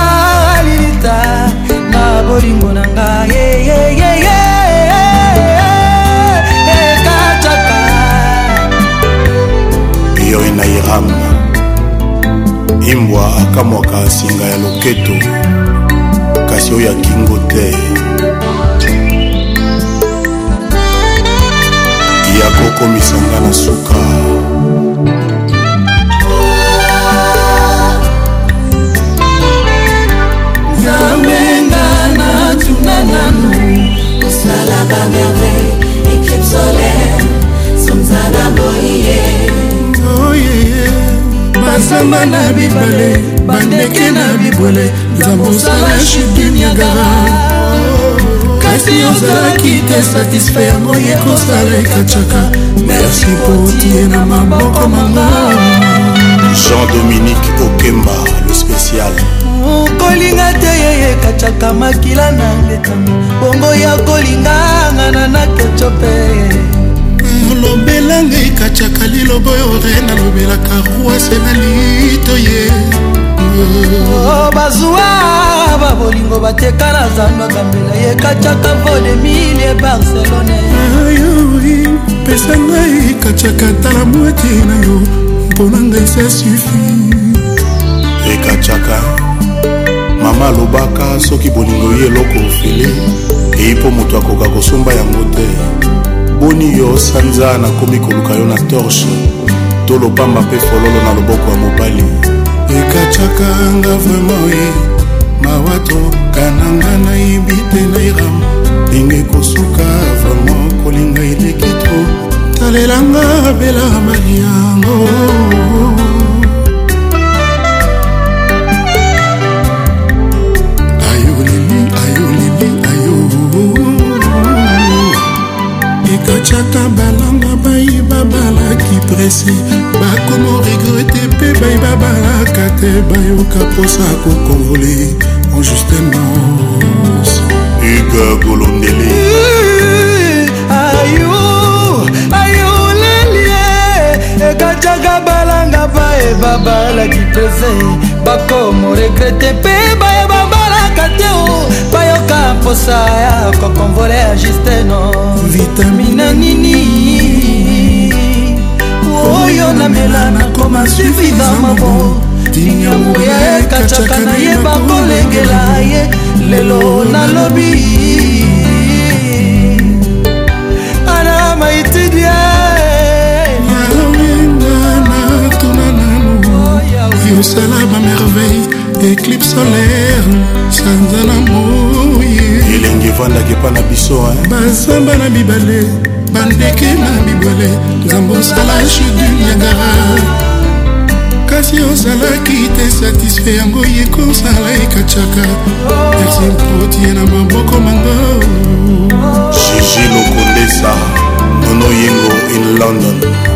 alilita na bolingo na nga yeyeyeye ekataka yoi na iram imbwa akamwaka singa ya loketo kasi oyo akingo te kokomisa nga na suka nzambe nga natuna nanu osala bamerveille éclipse solaire somzana boye bazamba na bibale bandeke na bibwele nzambe osala chute du niagara kasi ozalaki te satisfa yango ye kosala ekacaka merci po tie na maboko manga jean-dominique okemba le spécial kolinga te ye ekacaka makila na letami bongo ya kolinganga na na kecho mpe olobela ngai katiaka lilobo oyo rene alobelaka rwase na litoye oh, bazwa babolingo bateka na zando gambela ye katiaka vodemilie barcelone ayoi pesa ngai katiaka tala mwati na yo mpona ngai sa sufi ekatiaka mama alobaka soki bolingo ye eloko ofele eyi mpo moto akoka kosomba yango te boni yo sanza nakomi koluka yo na torshe to lopamba mpe fololo na loboko ya mobali ekacakanga vraimen ye mawa trokananga nayebi te nairam ndenge kosuka vraimen kolinga eleki tro talelanga bela mariango oh, oh, oh. bakatiaka balanga bayeba balaki presi bakomo regrete mpe bayeba balaka te bayoka mposa kokonvole en juste mos ega kolondeli eh, ayo ayoleli ekatiaka eh. balanga bayeba balaki presi bakomo regrete mpe bayeba posa ya kokonvole ya justeno vitamina nini oyo namela nakoma suffisant mabo tinyamu ya ekacaka nayeba kolengela ye lelo nalobi ana maitidia yosala bamerveille eclipse solaire sanza na moye elenge evandaki epa na biso bazamba na mibale bandeke na mibale nzambe osala chudu niagara kasi ozalaki te satisfe yango ye kosala ekacaka merci mpotie na maboko mango jiji lokondesa nono yengo in london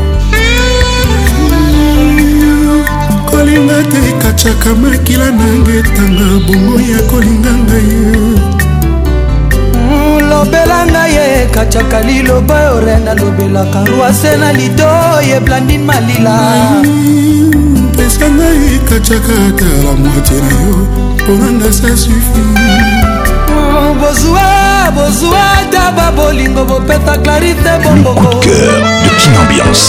ete ekataka makila nanga etanga bongo ya kolinga ngai lobela ngai ekataka liloba yo re nalobelaka rwase na lido ye blandine malila pesa ngai ekataka tala mwate na yo mponanga sa sufi oh, bozwa bozwa taba bolingo bopeta clarite bomboko cœur de kinambiance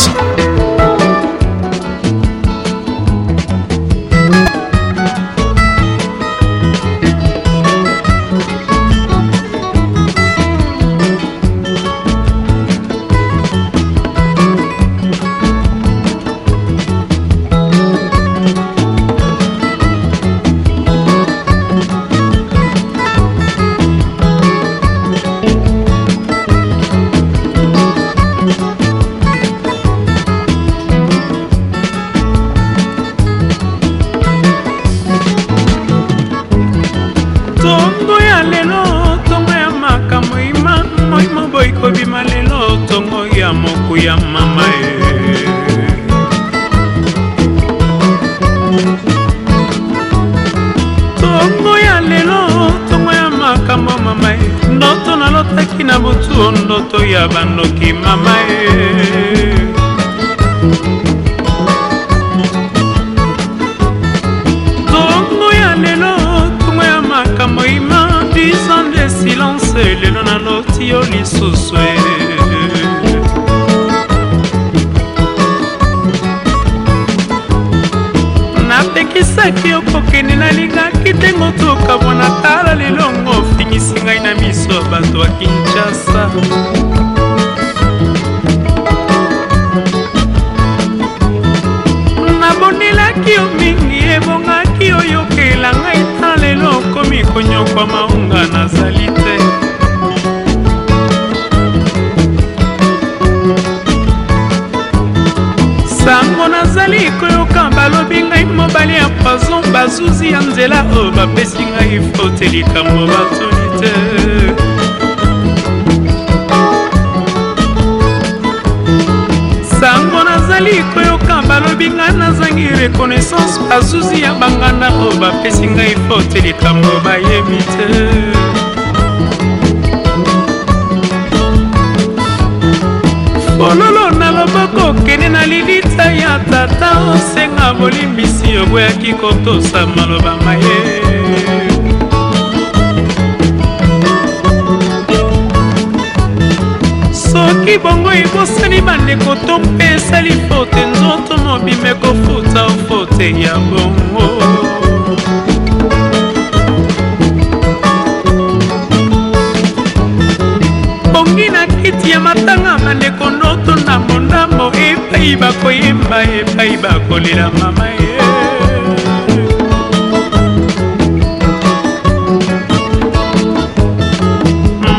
kolela mama ye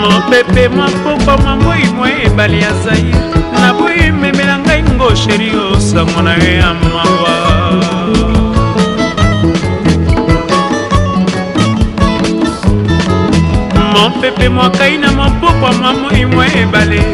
mopepe mapoko mamoi mwa ebale ya zair naboyi ememela ngai ngo sheri osango na yo ya mawa mopepe mwakai na mopokwa mamoi mwa ebale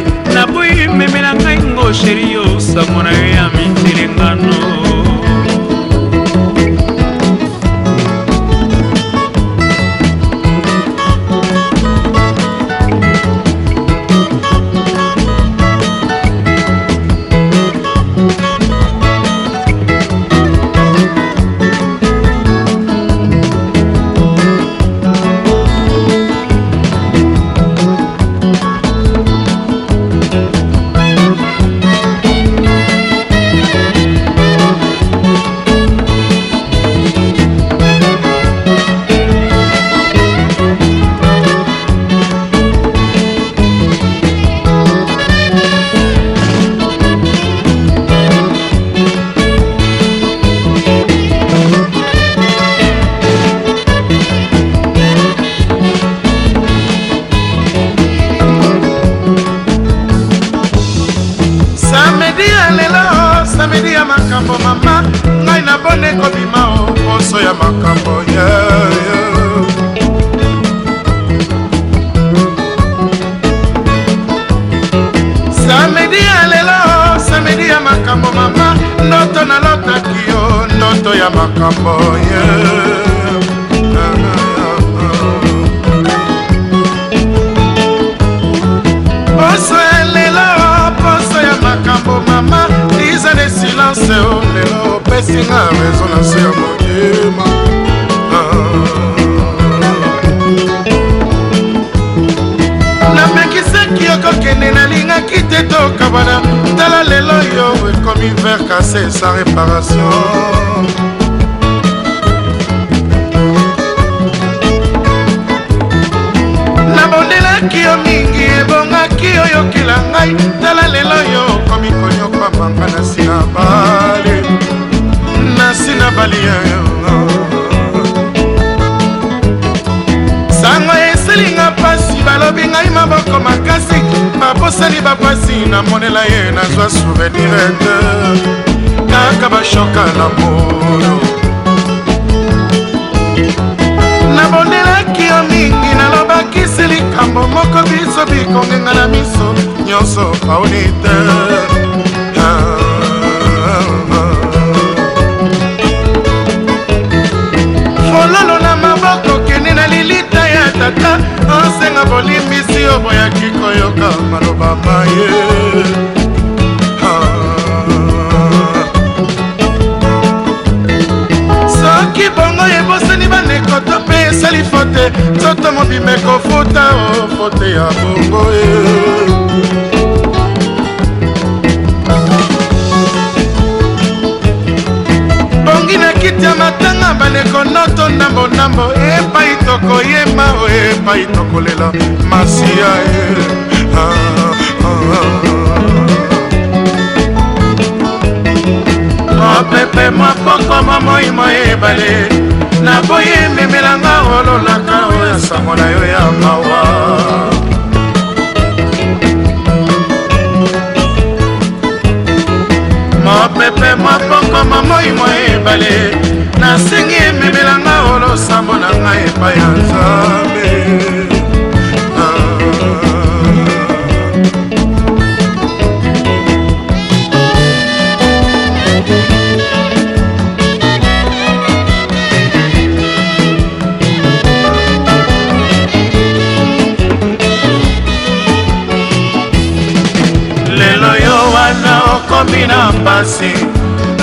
ngai na mpasi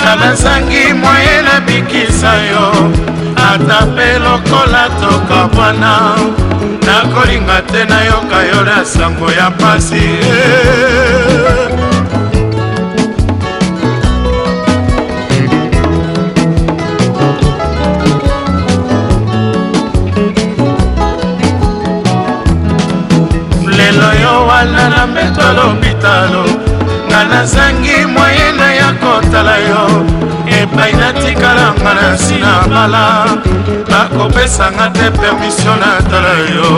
nalazangi moye nabikisa yo ata mpe lokola toka bwana nakolinga te nayoka yo na sango ya mpasi lelo yo wana na mbetolo bitalo nga nazangi kotala yo epai natikalanga na nsi na bala bakopesanga te permisio natala yo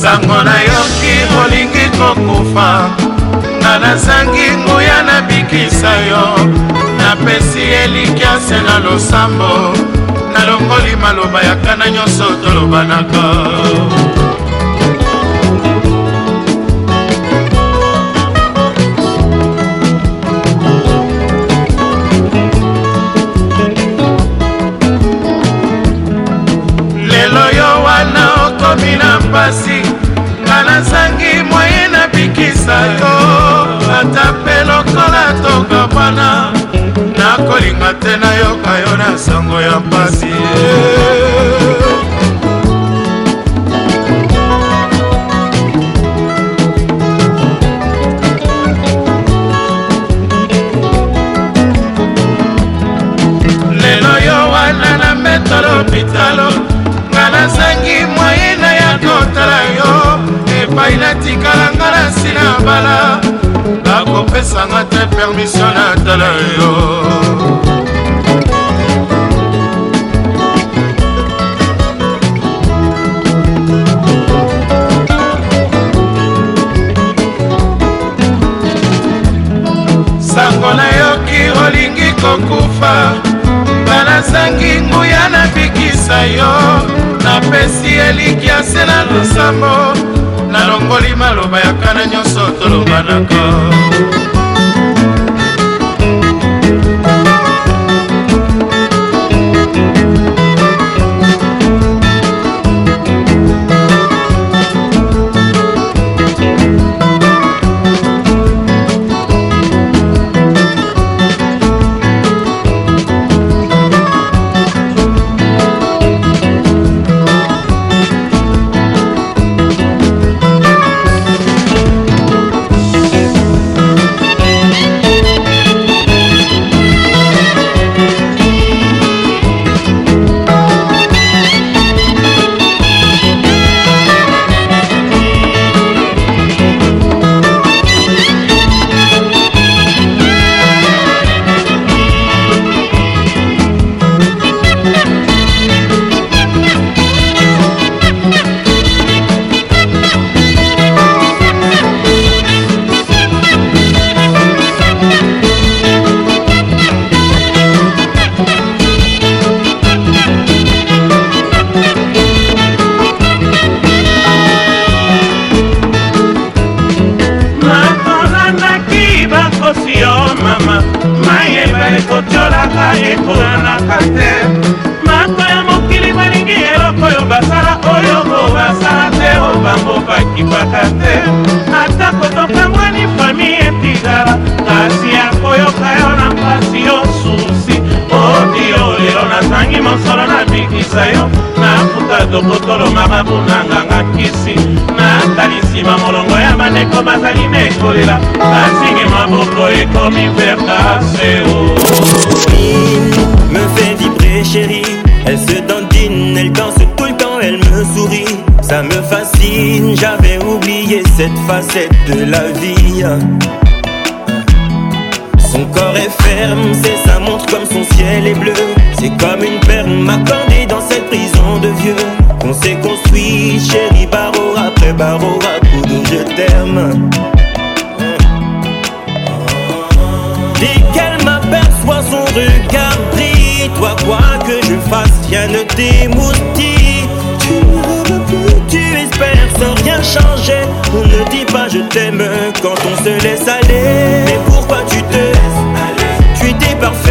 sango nayoki bolingi kokufa nga nazangi ngoi nakokisa yo napesi elikiase na losambo nalongoli maloba ya kana nyonso tolobanaka lelo yo wana okomi na mpasi nga nazangi moye na bikisa yo natonga pana nakolinga te nayoka yo na sango ya mpasi lelo yo wana na metolo pitalo nga nazangi moyina ya kotala yo epai natikala nga na sina bala opesanga te permisio na tala yo sango nayoki olingi kokufa banazangi nguya nabikisa yo napesi elikya se na losambo nalongoli maloba yakana nyonso tolobanaka Me fait vibrer chérie, elle se dandine, elle danse tout le temps, elle me sourit, ça me fascine, j'avais oublié cette facette de la vie. Son corps est ferme, c'est sa montre comme son ciel est bleu. C'est comme une perle m'accordée dans cette prison de vieux Qu'on s'est construit, chérie, barreau après barreau à coup de je t'aime hein. Dès qu'elle m'aperçoit son regard brille Toi quoi que je fasse, rien ne t'émoustille Tu ne rêves plus, tu espères sans rien changer On ne dit pas je t'aime quand on se laisse aller Mais pourquoi tu te laisses aller Tu t'es parfaite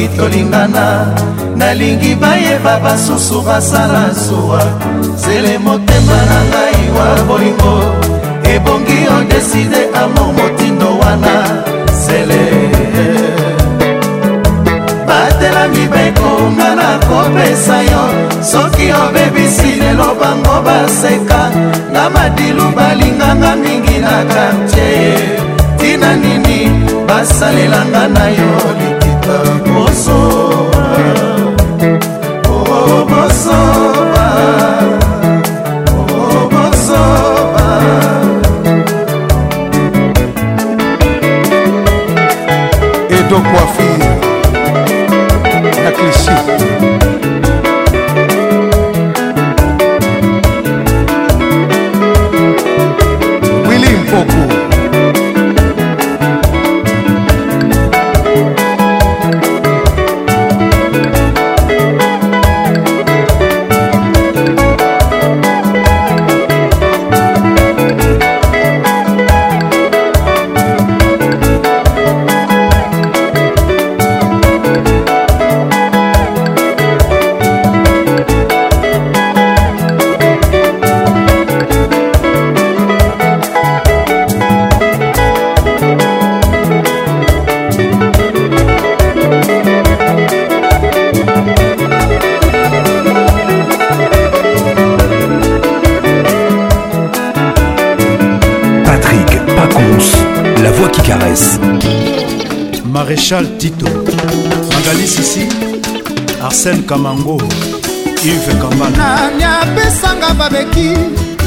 tokoki tolingana nalingi bayeba basusu basala zuwa zele motema na ngai wa bolingo ebongi odeside amo motindo wana zele batelami bekonga na kopesa yo soki obebisi lelo bango baseka na madilu balinganga mingi na kartie tina nini basalelanga na yo to coiffure na clichy Charles Tito Magali Sisi Arsène Kamango Yves Kambana Nani apesanga babeki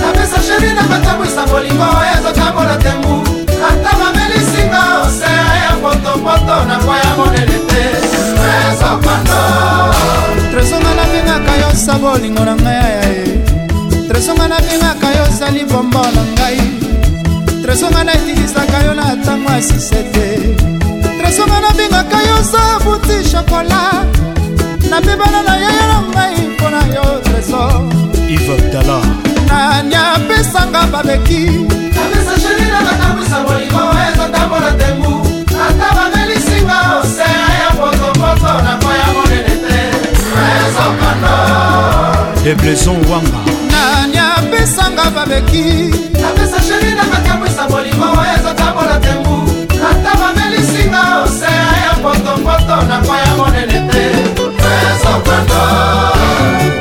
napesa sheri na batambwisa bolingo oyo ezotambola tembu ata mamelisinga osea ya potopoto na kwa ya monene te ezopando tresonga nabengaka yo sa bolingo na ngai ayaye tresonga nabengaka yo ozali bombo na ngai tresonga naetilisaka yo na ntango ya sise te songa nabengaka yo sabuti shokola napebana na yaya na ngai mpo na yo tresor ivabdala nani apesanga babeki apesa sheri na batambwisa bolingo ezotambola tembu ata bamelisinga osea ya potopoto na koya monene te ezokondo debleson wanga nani apesanga babeki apesa sheri na batambwisa bolingo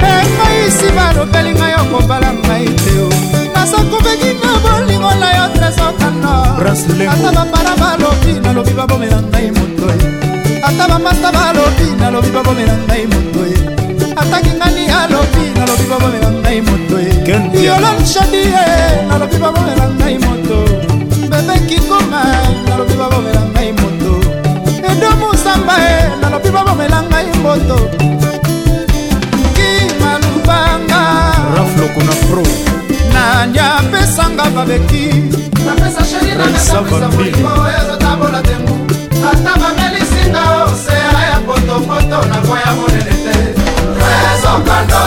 engaisi balobeli ngai okobala ngai te nasakobeki na bolingo na yo tresokana ata bapara balobi nalobi babomela ngai motoye ata bamasta balobi nalobi babomela ngai motoye ataki ngani alobi nalobi babomela ngai motoye yolonshadie nalobi babomela ngai moto bebekikoma nalobi babomela ngai moto edomusamba e nalobi babomela ngai moto wanga raflokuna pro nani apesanga babeki ezatambola tengu ata bamelisinga osea ya potopoto nakoya monene te rezokando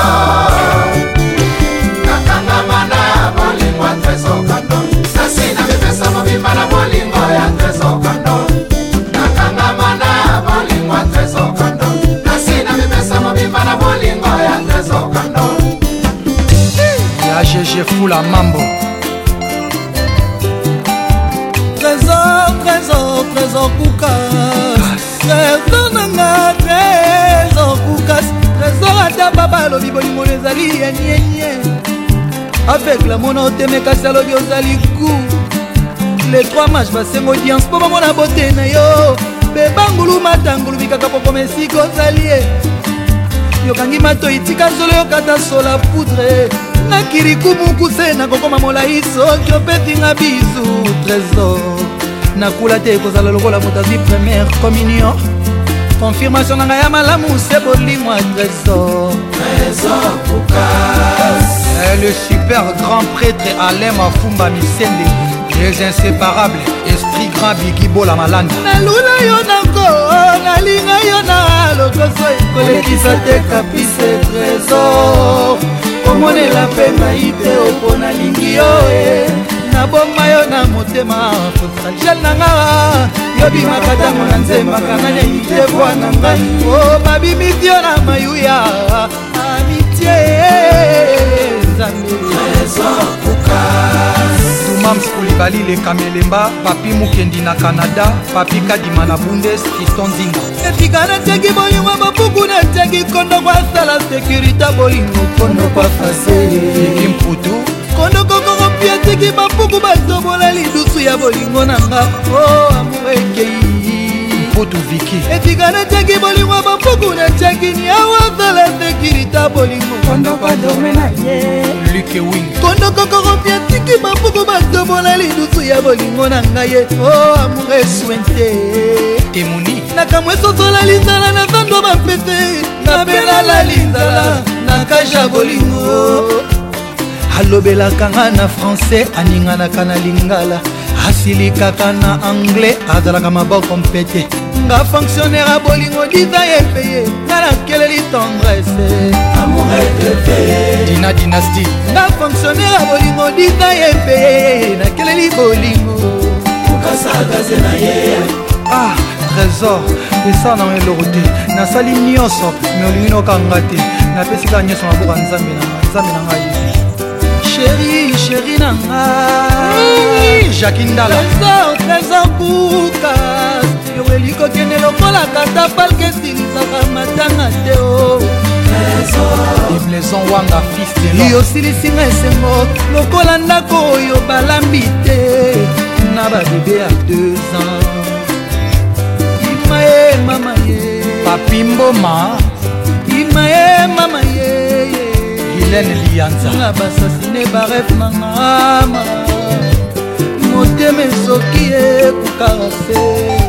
nakangama na bolingo ya tresokando kasi na mipesa mobimba na bolingo ya tresokando nakangama na bolingo ya tresokando kasi na mipesa mobimba na bolingo ya tresokando gg fula mambo trésor trésor trésor kuka trésor nanga trésor kukas trésor ata baba alobi bolingo ezali yenyenye aveugle amona otemekasi alobi ozali ku le 3 match basenga audience mpo bamona bote na yo bebangulu matangulu bikaka pokoma esika ozali ye yokangi matoi tika zolo yokata sola poudre nakiri kumukuse nakokoma molai soki opetinga bisu trésor nakula te ekozala lokola moto azwi première communion confirmation na ngai ya malamu se bolimwa trésor eh, le super grand prêtre alain mafumba misende les inséparables esprit grand bigibola malanda nalula yo nango nalinga yo na lokoso ekolekisa te kapise trésor komonela mpe ngai te opo nalingi yo e eh. naboma yo na motema potangel na nga yobimaka ntango na nzembaka nalingi te bwa na ngai o oh, babimisi yo na mayuya amitie nzambe mams kulibali lekama elemba papi mokendi na kanada papi kadima na bundes kisto ndinga etika nateki bolingo bapuku nateki kondo kwasala sekurité bolingo kondo kwafaseki mputu kondo kokoko mpi ateki bapuku batobola lidusu ya bolingo na nga o oh, amour ekei mpoto viki etika natiaki bolingo bapuku natiaki niawa zala sekirita bolingo kondokokorompia tiki bapuku batobola lidusu ya bolingo na ngai ye o oh, amour eswente temoni nakamwa esosola linzala na zando bapete napelala linzala na kaja bolingo alobelaka nga na francais aninganaka na lingala asilikaka na anglais azalaka maboko mpete nga fonctionnaire ya bolingo diva epeye nga nakeleli tendrese dina dynastie nga fonctionnaire ya bolingo diva epeye nakeleli bolingo okasakase na ye ah trésor esanao eloko te nasali nyonso me olingi nokanga te napesika nyonso naboka nzambe na nzambe na ngai sheri sheri na nga jaki ndala trésor trésor kuka ekokende lokola tata palke esilisaka matanga te o ibleson wanga fils yosilisinga esengo lokola ndako oyo balambi te na babebe ya 2 ans ima ye mama ye papi mboma ima ye mama ye gilene lianzanga basasine baref na mama motema esoki ekukarase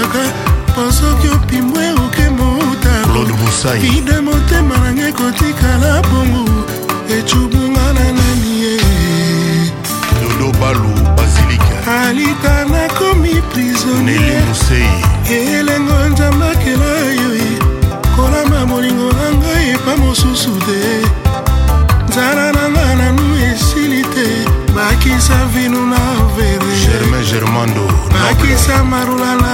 kaka mpo soki opimwe oke moutaide motema nange kotikala bongo ecubunga na nani ye dodobalu basilike alita nakomi prisonniere elengo nzambakela yo e. kolama molingo na ngai epa mosusu te nzala na nga nanu esili te bakisa vino na vere bakisa marulala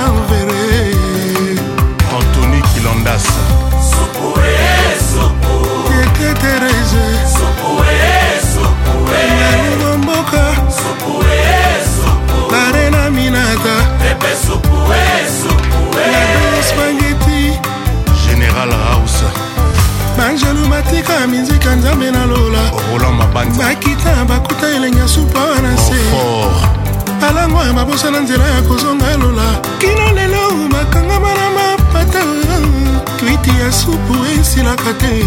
na mizika nzambe nalola bakita bakuta elenge supa wana se oh, alango ya mabosa na nzela ya kozonga lola kino lelo makangama na mapata kwiti ya supu esilaka te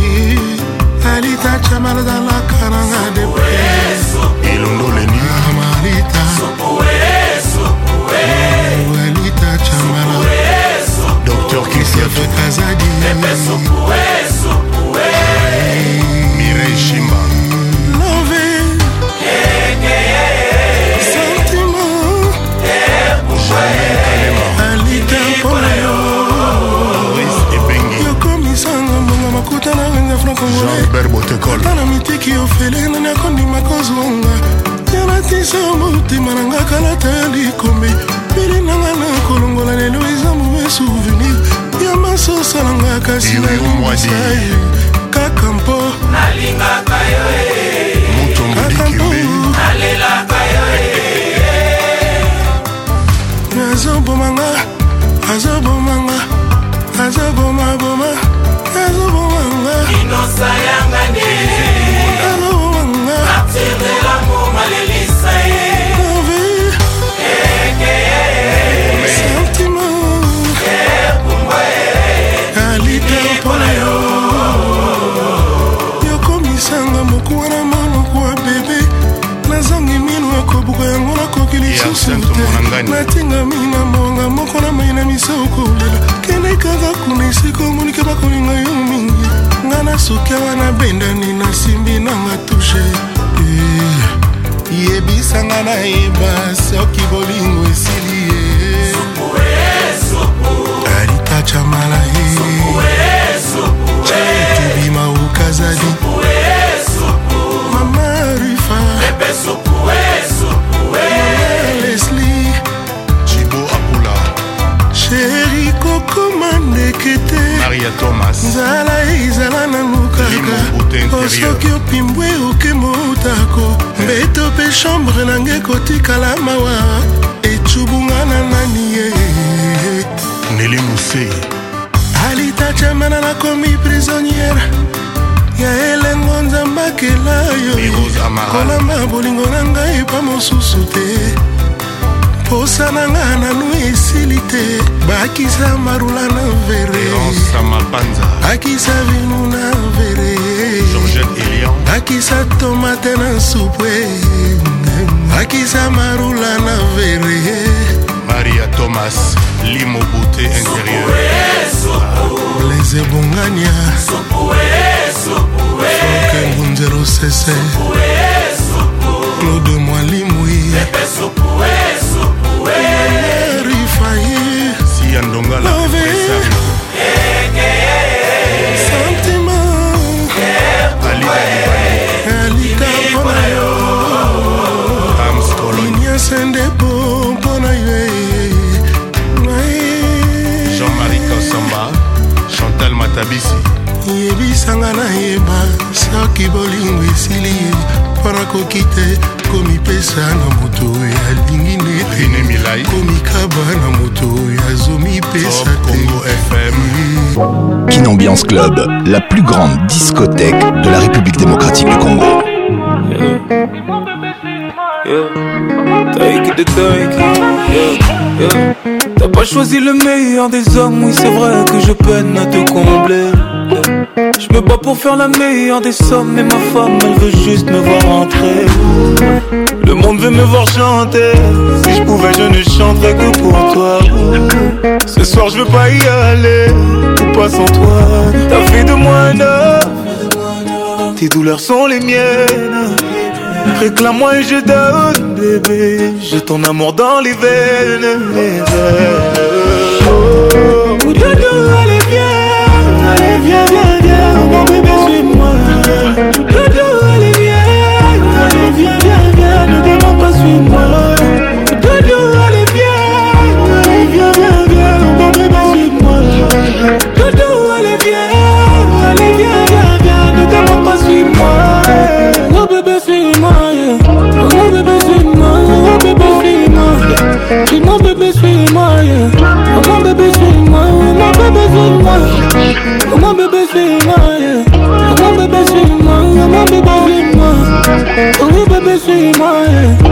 alita chamaladalaka nanga depre elondo leni amalita alita chamala dr kisiafekazadi protocole ata na mitiki ofele nani akondima kozonga yanatisa motema na nga kalata ya likomi pili nanga na kolongola lelo eza mauvais souvenir ya masosa na nga kasi nayebisa ye eh. kaka mpo nalingaka yo eh. kaka mpo nalelaka yo azobomanga azobomanga azobomaboma azobomanga inosa yangani natingami na mbonga moko na mai na miso kolela kende kaka kuna esika omonike bakolinga yo mingi nga na soki awa nabendani nasimbi nanga tushe yebisanga nayeba soki bolingo esili ye alitacha malaye chaetubima ukazali koma ndeke te nzala ezala nango kaka osoki opimbwe oke motako eh. mbeto mpe chambre nange ekotikala mawa ecubunga na nani ye neli mose alitachamana nakomi prisonniere ya elengo nzambakela yo kolamba bolingo na ngai epa mosusu te posa na nga nanu esili te bakisa marula na vere bakisa vinu na vere bakisa tomate na supwe bakisa marula na vere maria thomas limobute intérieur les ebongania franke ngunzero sese claude mwalimwi ya ndongala alikapona yo amskoloniasende po mpona yo jean-marie kasamba chantal matabisi yebisanga nayeba soki bolingo esili ye mpo nakoki te komipesa na moto oyo alingi nete na moto oyo azomipesa Club, la plus grande discothèque de la République démocratique du Congo. T'as pas choisi le meilleur des hommes, oui c'est vrai que je peine à te combler. Je me bats pour faire la meilleure des sommes, mais ma femme, elle veut juste me voir entrer. Le monde veut me voir chanter. Si je pouvais, je ne chanterais que pour toi. Ce soir, je veux pas y aller. Ou pas sans toi. T'as fait de moi un homme. Tes douleurs sont les miennes. Réclame-moi et je donne, bébé. J'ai ton amour dans les veines. Les veines. Oh, oh, oh. Allez, viens, allez, viens, viens mon bébé, suis-moi, yeah. Mon bébé, suis-moi, mon bébé, suis-moi. Oh oui, bébé, suis-moi, yeah.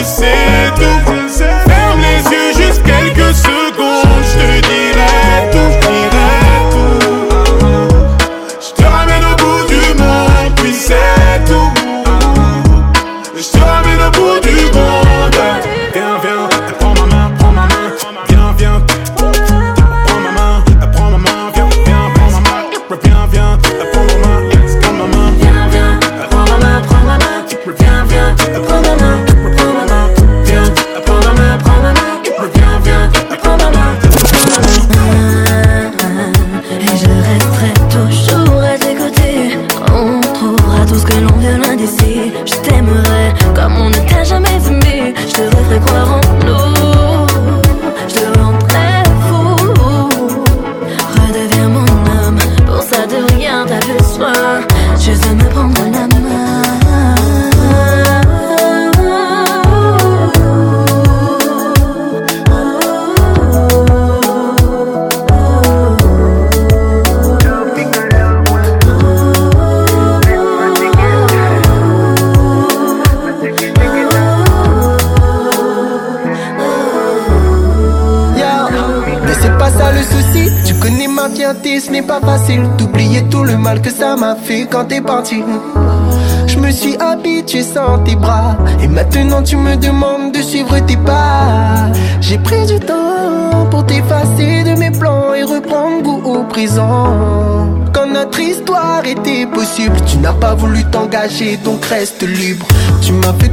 we see. reste libre. Tu m'as fait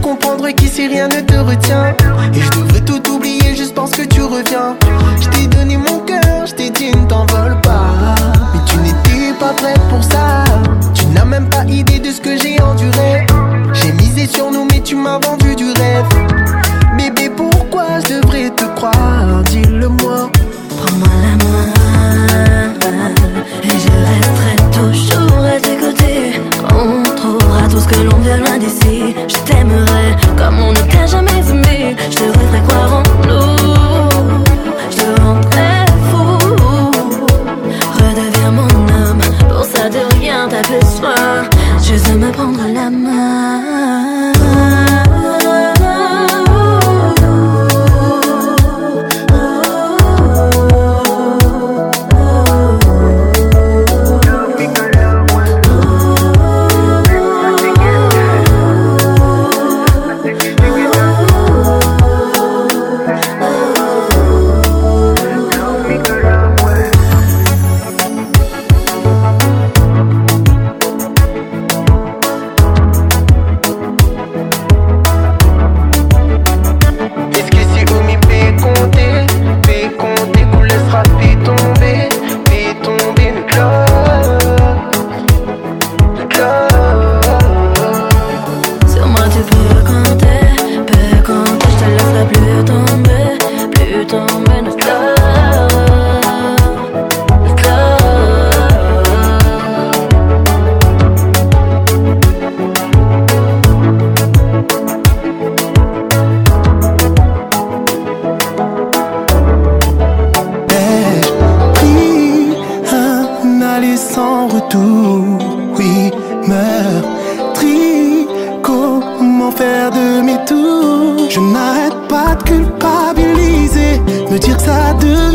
faire mes tours Je n'arrête pas de culpabiliser, me dire que ça devient